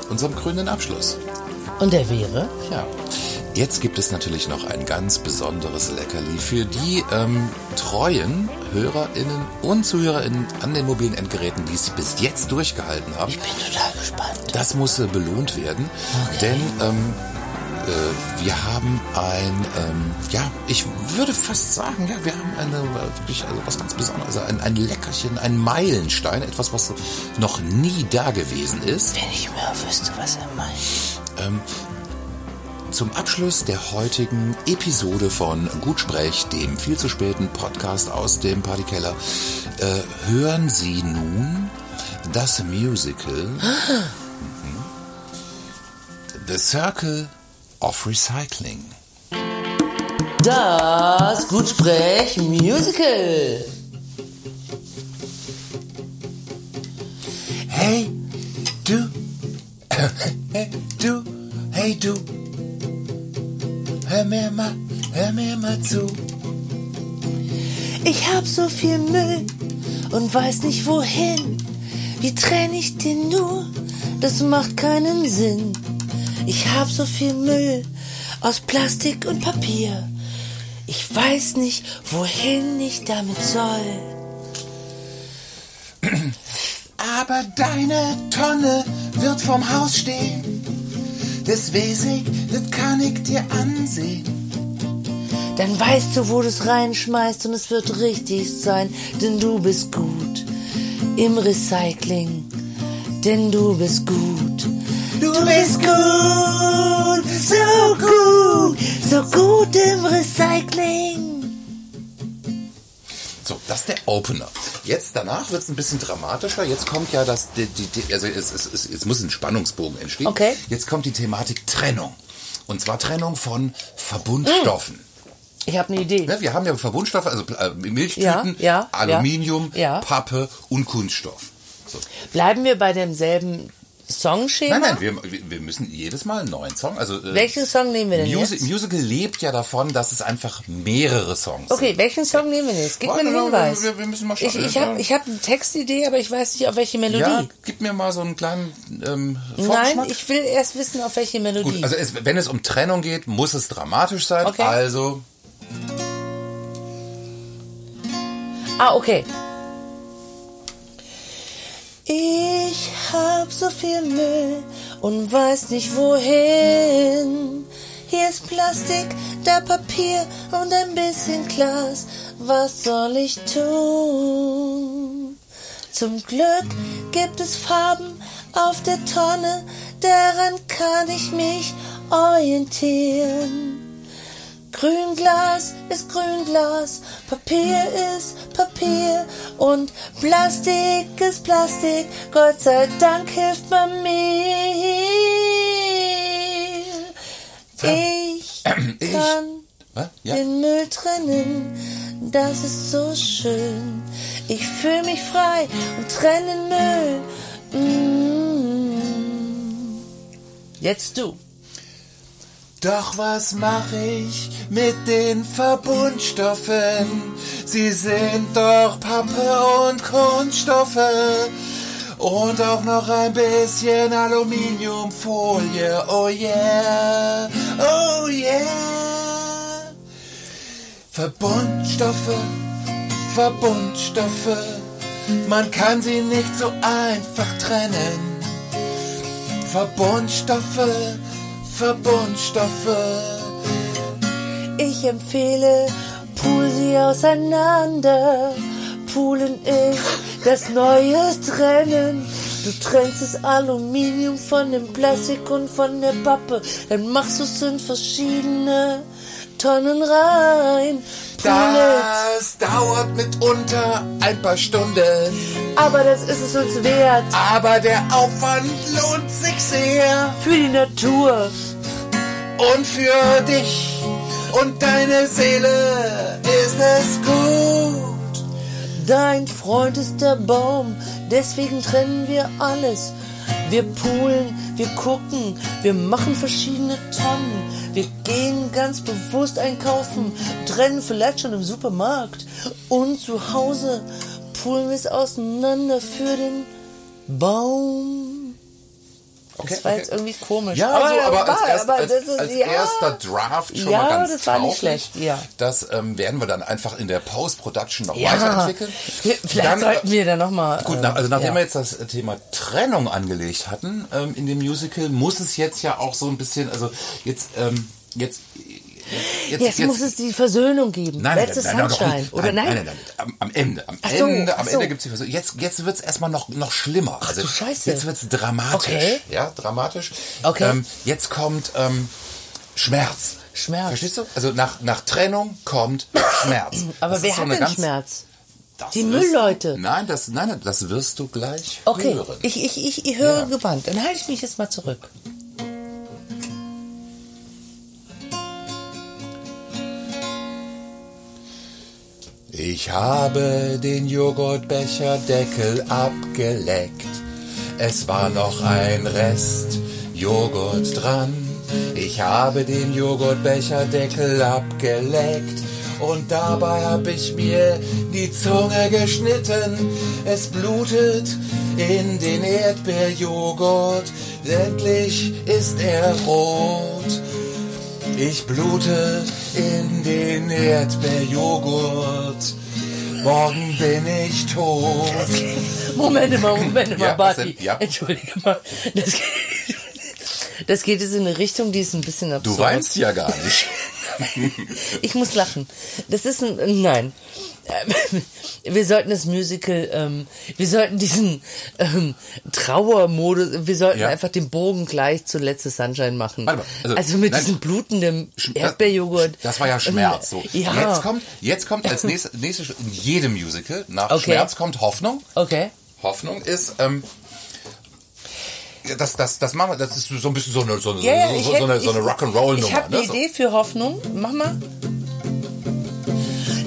unserem krönenden Abschluss. Und der wäre? Ja. Jetzt gibt es natürlich noch ein ganz besonderes Leckerli für die ähm, treuen HörerInnen und ZuhörerInnen an den mobilen Endgeräten, die es bis jetzt durchgehalten haben. Ich bin total gespannt. Das muss äh, belohnt werden, denn ähm, äh, wir haben ein, ähm, ja, ich würde fast sagen, ja, wir haben eine, äh, wirklich also was ganz Besonderes, also ein, ein Leckerchen, ein Meilenstein, etwas, was noch nie da gewesen ist. Wenn ich mehr wüsste, was er meint. Zum Abschluss der heutigen Episode von Gutsprech, dem viel zu späten Podcast aus dem Partykeller, äh, hören Sie nun das Musical The Circle of Recycling. Das Gutsprech Musical. Hey, du. Hey, du. Hey, du. Hör mir mal, hör mir mal zu. Ich hab so viel Müll und weiß nicht wohin. Wie trenne ich den nur? Das macht keinen Sinn. Ich hab so viel Müll aus Plastik und Papier. Ich weiß nicht, wohin ich damit soll. Aber deine Tonne wird vom Haus stehen. Das ich, das kann ich dir ansehen. Dann weißt du, wo du es reinschmeißt und es wird richtig sein, denn du bist gut im Recycling. Denn du bist gut. Du bist gut, so gut, so gut im Recycling. Das ist der Opener. Jetzt danach wird es ein bisschen dramatischer. Jetzt kommt ja das, die, die, also es, es, es, es muss ein Spannungsbogen entstehen. Okay. Jetzt kommt die Thematik Trennung. Und zwar Trennung von Verbundstoffen. Ich habe eine Idee. Ne, wir haben ja Verbundstoffe, also äh, Milchtüten, Ja, ja, Aluminium, ja. Pappe und Kunststoff. So. Bleiben wir bei demselben Songschema? Nein, nein, wir, wir- müssen jedes Mal einen neuen Song. Also äh, Welchen Song nehmen wir denn Music, jetzt? Musical lebt ja davon, dass es einfach mehrere Songs Okay, welchen Song nehmen wir jetzt? Gib mir Warte einen mal, Hinweis. wir- wir müssen mal schauen. Ich, ich habe ich hab eine Textidee, aber ich weiß nicht, auf welche Melodie. Ja, gib mir mal so einen kleinen ähm, Nein, ich will erst wissen, auf welche Melodie. Gut, also es, wenn es um Trennung geht, muss es dramatisch sein. Okay. Also, Ah, okay. Ich hab so viel Müll und weiß nicht wohin. Hier ist Plastik, da Papier und ein bisschen Glas. Was soll ich tun? Zum Glück gibt es Farben auf der Tonne, daran kann ich mich orientieren. Grünglas ist Grünglas, Papier ist Papier und Plastik ist Plastik. Gott sei Dank hilft man mir. Ich kann? Ja? den Müll trennen, das ist so schön. Ich fühle mich frei und trenne Müll. Mm. Jetzt du. Doch was mache ich mit den Verbundstoffen? Sie sind doch Pappe und Kunststoffe. Und auch noch ein bisschen Aluminiumfolie. Oh yeah, oh yeah. Verbundstoffe, Verbundstoffe. Man kann sie nicht so einfach trennen. Verbundstoffe, Verbundstoffe. Ich empfehle, pool sie auseinander. Poolen ist das neue Trennen. Du trennst das Aluminium von dem Plastik und von der Pappe. Dann machst du es in verschiedene Tonnen rein. Das dauert mitunter ein paar Stunden, Aber das ist es uns wert. aber der Aufwand lohnt sich sehr. Für die Natur. Und für dich und deine Seele ist es gut. Dein Freund ist der Baum, deswegen trennen wir alles. Wir poolen, wir gucken, wir machen verschiedene Tonnen. Wir gehen ganz bewusst einkaufen, trennen vielleicht schon im Supermarkt. Und zu Hause poolen wir es auseinander für den Baum. Das war jetzt irgendwie komisch. Ja, aber, so, aber als, war- erst, aber als, als ja. erster Draft schon Ja, mal ganz das war nicht schlecht, ja. Das ähm, werden wir dann einfach in der Post-Production noch Ja, weiterentwickeln. vielleicht Dann, äh, sollten wir da nochmal. Gut, nach, also nachdem ja. wir jetzt das Thema Trennung angelegt hatten ähm, in dem Musical, muss es jetzt ja auch so ein bisschen, also jetzt, ähm, jetzt, jetzt, Jetzt, muss es die Versöhnung geben. Nein, Letztes nein, nein, Sunshine. nein, Oder nein? nein, nein, nein, Am, am Ende, am Ach so, Ende, am ach so. Ende gibt's die Versuche. Jetzt, jetzt wird's erstmal noch, noch schlimmer. also du Scheiße. Jetzt wird's dramatisch. Okay. Ja, dramatisch. Okay. Ähm, jetzt kommt ähm, Schmerz. Schmerz. Verstehst du? Also nach, nach Trennung kommt Schmerz. Aber Das wer so hat denn Schmerz? das Die Müllleute. Nein, das, nein, das wirst du gleich Okay, hören. ich, ich, ich, ich höre Ja. gebannt. Dann halte ich mich jetzt mal zurück. Ich habe den Joghurtbecherdeckel abgeleckt. Es war noch ein Rest Joghurt dran. Ich habe den Joghurtbecherdeckel abgeleckt. Und dabei hab ich mir die Zunge geschnitten. Es blutet in den Erdbeerjoghurt. Endlich ist er rot. Ich blute in den Erdbeerjoghurt. Morgen bin ich tot. Moment mal, Moment mal, Ja, Barty. Ja. Entschuldige mal. Das geht, das geht jetzt in eine Richtung, die ist ein bisschen absurd. Du weinst ja gar nicht. Ich muss lachen. Das ist ein. Nein. Ähm, Wir sollten das Musical, ähm, wir sollten diesen ähm, Trauermodus, wir sollten Ja. einfach den Bogen gleich zu Letztes Sunshine machen. Warte mal, also, also, mit nein. diesem blutenden Erdbeerjoghurt. Das war ja Schmerz. So. Ja. Jetzt kommt, jetzt kommt als nächstes, nächstes in jedem Musical nach Okay. Schmerz kommt Hoffnung. Okay. Hoffnung ist, ähm, das, das, das machen wir, das ist so ein bisschen so eine, so eine, ja, so, so, hätt- eine, so eine Rock'n'Roll-Nummer. Ich habe ne? eine Idee für Hoffnung. Mach mal.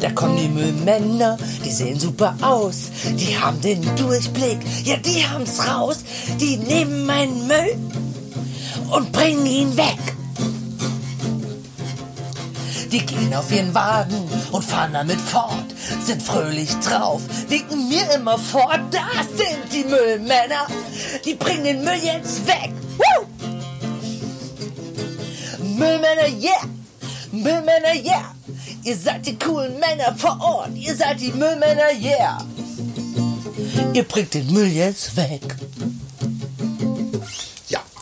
Da kommen die Müllmänner, die sehen super aus. Die haben den Durchblick, ja, die haben's raus. Die nehmen meinen Müll und bringen ihn weg. Die gehen auf ihren Wagen und fahren damit fort, sind fröhlich drauf, winken mir immer fort. Das sind die Müllmänner, die bringen den Müll jetzt weg. Woo! Müllmänner, yeah! Müllmänner, yeah! Ihr seid die coolen Männer vor Ort. Ihr seid die Müllmänner, yeah! Ihr bringt den Müll jetzt weg.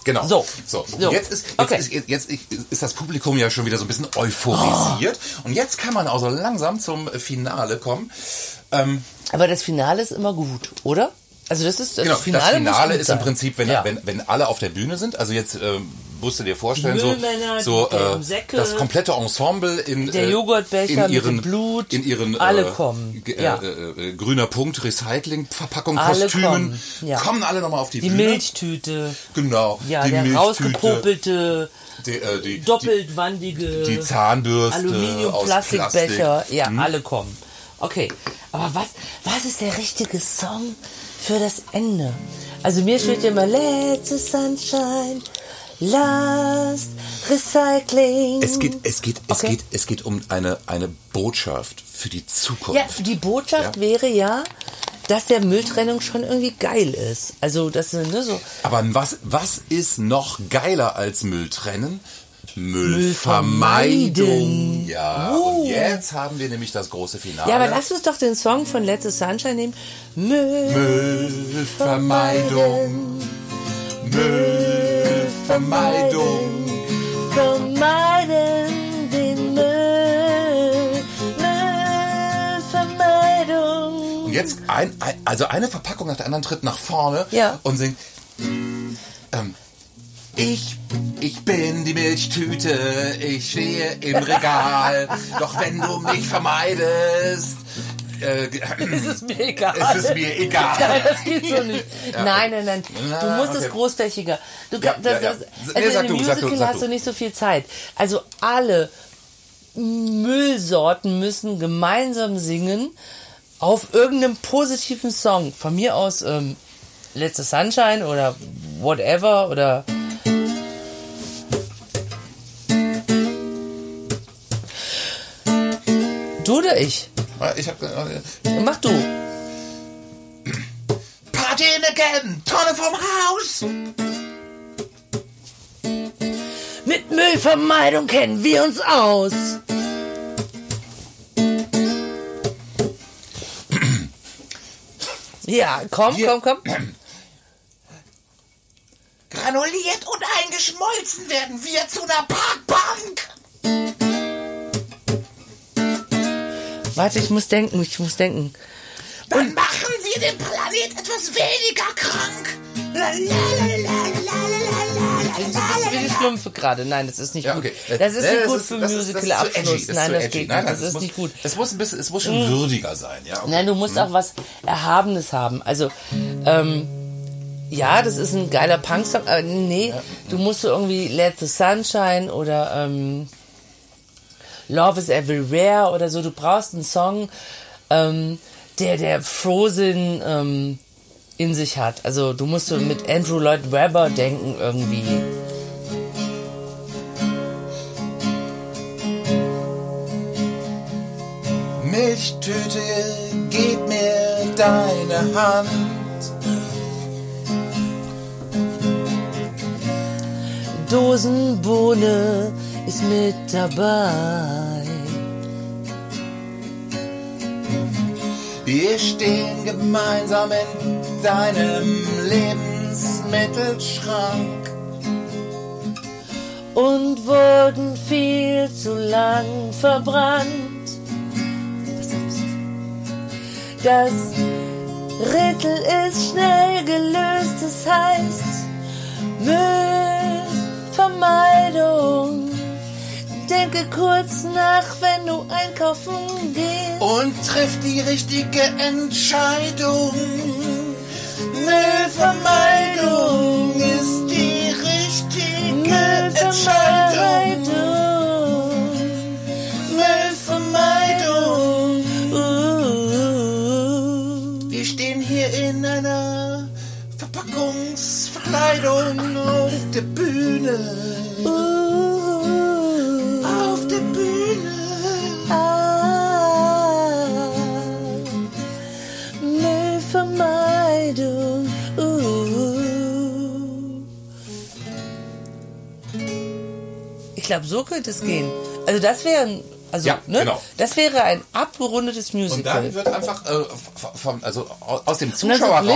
Genau. So. so. So. Jetzt, ist, jetzt, Okay. ist, jetzt, jetzt ist das Publikum ja schon wieder so ein bisschen euphorisiert. Und jetzt kann man auch so langsam zum Finale kommen. Ähm, Aber das Finale ist immer gut, oder? Also das ist das genau, Finale. das Finale ist im. Prinzip, wenn, Ja. wenn, wenn alle auf der Bühne sind. Also jetzt ähm, musst du dir vorstellen, so, so die äh, Säcke, das komplette Ensemble in der äh, Joghurtbecher in mit ihren, dem Blut, in ihren alle äh, kommen, ja. äh, äh, grüner Punkt Recycling Verpackung Alle Kostümen kommen, ja. kommen alle nochmal auf die, die Bühne. Milchtüte. Genau. Ja, die der Milchtüte, rausgepopelte, die, äh, die, doppeltwandige die, die Zahnbürste Aluminium, Plastikbecher. Plastik. Ja, alle kommen. Okay, aber was, was ist der richtige Song für das Ende? Also mir steht immer Let's the Sunshine, Last Recycling. Es geht, es geht, es Okay. geht, es geht um eine, eine Botschaft für die Zukunft. Ja, die Botschaft Ja. wäre ja, dass der Mülltrennung schon irgendwie geil ist. Also, das ist ne, so. Aber was, was ist noch geiler als Müll trennen? Müll, Müll vermeiden. vermeiden. Ja, Uh. und jetzt haben wir nämlich das große Finale. Ja, aber lass uns doch den Song von Let's the Sunshine nehmen. Müll. Müllvermeidung. Müllvermeidung. Vermeiden den Müll. Müllvermeidung. Und jetzt ein, ein, also eine Verpackung nach der anderen tritt nach vorne Ja. und singt. Ähm, ich, ich bin die Milchtüte, ich stehe im Regal. doch wenn du mich vermeidest, äh, Es ist mir egal. es ist mir egal. Nein, das geht so nicht. Nein, nein, nein. Du musst okay. es großflächiger. Du, Ja, das, ja, ja. das, Nee, also sag in einem du, du, Musical sag hast du. du nicht so viel Zeit. Also alle Müllsorten müssen gemeinsam singen auf irgendeinem positiven Song. Von mir aus ähm, Letzte Sunshine oder whatever oder Du oder ich? Ich hab, äh, Mach du. Party in again, Tonne vom Haus. Mit Müllvermeidung kennen wir uns aus. Ja, komm, Wir- komm, komm. Granuliert und eingeschmolzen werden wir zu einer Parkbank. Warte, ich muss denken, ich muss denken. Dann machen wir den Planet etwas weniger krank. Das ist wie die Schlümpfe gerade. Nein, das ist nicht Ja, gut. okay. Das ist Nee, nicht gut ist- für das ist- Musical das ist zu edgy, Abschluss. das ist Nein, das geht Nein, nicht. Das es ist muss- nicht gut. Es muss ein bisschen, es muss schon würdiger sein, ja. okay. Nein, du musst auch was Erhabenes haben. Also, ähm, ja, das ist ein geiler Punk-Song. Aber nee, du musst so irgendwie Let the Sunshine oder ähm, Love is Everywhere oder so. Du brauchst einen Song, ähm, der, der Frozen ähm, in sich hat. Also du musst so mit Andrew Lloyd Webber denken irgendwie. Milchtüte, gib mir deine Hand. Dosenbohne ist mit dabei. Wir stehen gemeinsam in deinem Lebensmittelschrank. und wurden viel zu lang verbrannt. Das Rätsel ist schnell gelöst, es heißt Müllvermeidung. Denke kurz nach, wenn du einkaufen gehst. und trifft die richtige Entscheidung. Müllvermeidung ist die richtige Entscheidung. Müllvermeidung. Uh, Wir stehen hier in einer Verpackungsverkleidung auf der Bühne. Glaube, so könnte es gehen. Also das wäre ein, also Ja, ne, genau. das wäre ein abgerundetes Und Musical. dann wird einfach äh, vom, also au- aus dem Und Zuschauerraum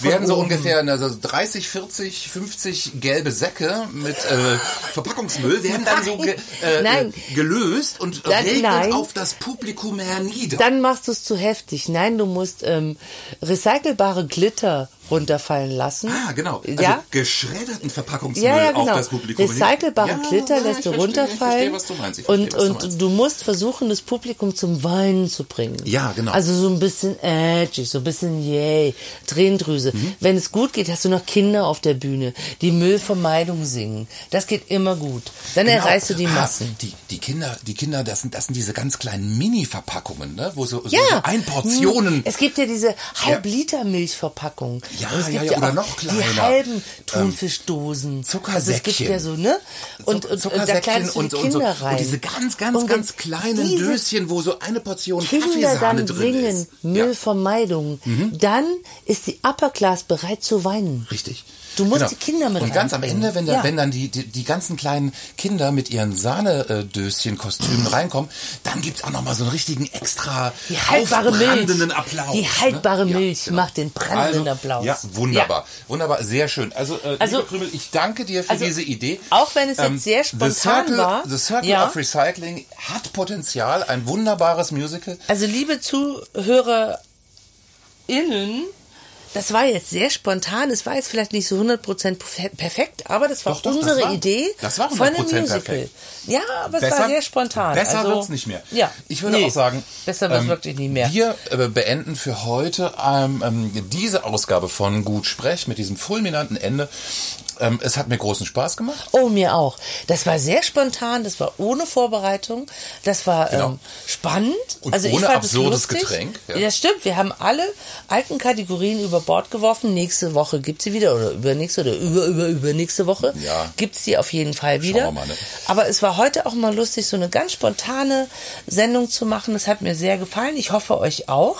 werden so oben. ungefähr also 30, 40, 50 gelbe Säcke mit äh, Verpackungsmüll werden dann so ge, äh, äh, gelöst und Dann- regnen nein. auf das Publikum hernieder. Dann machst du es zu heftig. Nein, du musst ähm, recycelbare Glitter runterfallen lassen. ah, genau. Also ja? geschredderten Verpackungsmüll Ja, ja, genau. auf das Publikum. Recycelbare Ja, Glitter lässt du verstehe, runterfallen. Ich verstehe, was du meinst. Ich verstehe, und du und meinst. du musst versuchen, das Publikum zum Weinen zu bringen. Ja, genau. Also so ein bisschen edgy, so ein bisschen yay, Tränendrüse. Mhm. Wenn es gut geht, hast du noch Kinder auf der Bühne, die Müllvermeidung singen. Das geht immer gut. Dann Genau. erreichst du die Ah, Massen. Die, die Kinder, die Kinder, das sind, das sind diese ganz kleinen Mini-Verpackungen, ne? wo so, so, Ja, so Einportionen. Es gibt ja diese Halb-Liter Milchverpackung. Ja, Und es ja, gibt ja, oder auch noch kleiner. Die halben Thunfischdosen. Zuckersäckchen. Also es gibt ja so, ne? Und, und, und da kleidest du die und, und, Kinder so, rein. und diese ganz, ganz, Und ganz kleinen Döschen, wo so eine Portion Kinder Kaffeesahne dann drin singen ist. Ja, Mhm. Müllvermeidung, dann ist die Upper Class bereit zu weinen. richtig. Du musst die Kinder mit Und ganz am. Ende, wenn, da, Ja. wenn dann die, die, die ganzen kleinen Kinder mit ihren Sahnedöschen-Kostümen reinkommen, dann gibt's auch nochmal so einen richtigen extra Die haltbare Milch. Applaus. Die haltbare ne? Milch macht den brandenden also, Applaus. Ja, wunderbar. Wunderbar, sehr schön. Also, äh, Also- Krümel, ich danke dir für Also, diese Idee. auch wenn es jetzt Ähm, sehr The spontan Circle, war, The Circle ja. of Recycling hat Potenzial, ein wunderbares Musical. Also liebe ZuhörerInnen, das war jetzt sehr spontan. Es war jetzt vielleicht nicht so 100% perfe- perfekt, aber das war Doch, doch, das unsere war- Idee das war von einem 100% Musical. perfekt. Ja, aber es war sehr spontan. Besser also, wird's nicht mehr. Ja. Ich würde Nee, auch sagen, Besser wird's ähm, wirklich nicht mehr. Wir äh, beenden für heute ähm, ähm, diese Ausgabe von Gut Sprech mit diesem fulminanten Ende. Ähm, es hat mir großen Spaß gemacht. Oh, mir auch. Das war sehr spontan, das war ohne Vorbereitung, das war Genau. ähm, spannend. Und also ich ohne fand es absurdes. Getränk, ja. Das stimmt, wir haben alle alten Kategorien über Bord geworfen. Nächste Woche gibt's sie wieder oder übernächste oder über, über, übernächste Woche Ja. gibt's sie auf jeden Fall wieder. mal, ne? Aber es war heute auch mal lustig, so eine ganz spontane Sendung zu machen. Das hat mir sehr gefallen. Ich hoffe euch auch.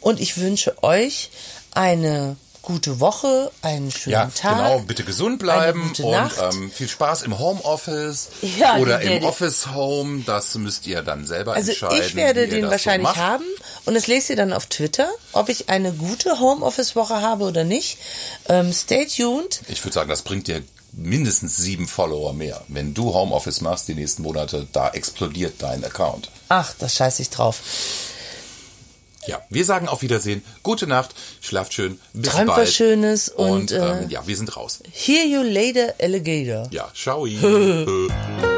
Und ich wünsche euch eine gute Woche, einen schönen Ja, Tag. genau. Bitte gesund bleiben und ähm, viel Spaß im Homeoffice Ja, oder im Office Home. Das müsst ihr dann selber Also entscheiden. ich werde den das wahrscheinlich so haben und das lest ihr dann auf Twitter, ob ich eine gute Homeoffice-Woche habe oder nicht. Ähm, stay tuned. Ich würde sagen, das bringt dir mindestens sieben Follower mehr. Wenn du Homeoffice machst die nächsten Monate, da explodiert dein Account. Ach, da scheiß ich drauf. Ja, wir sagen auf Wiedersehen, gute Nacht, schlaft schön, bis Träumt bald. was Schönes und, und äh, ähm, ja, wir sind raus. Hear you later, Alligator. Ja, ciao.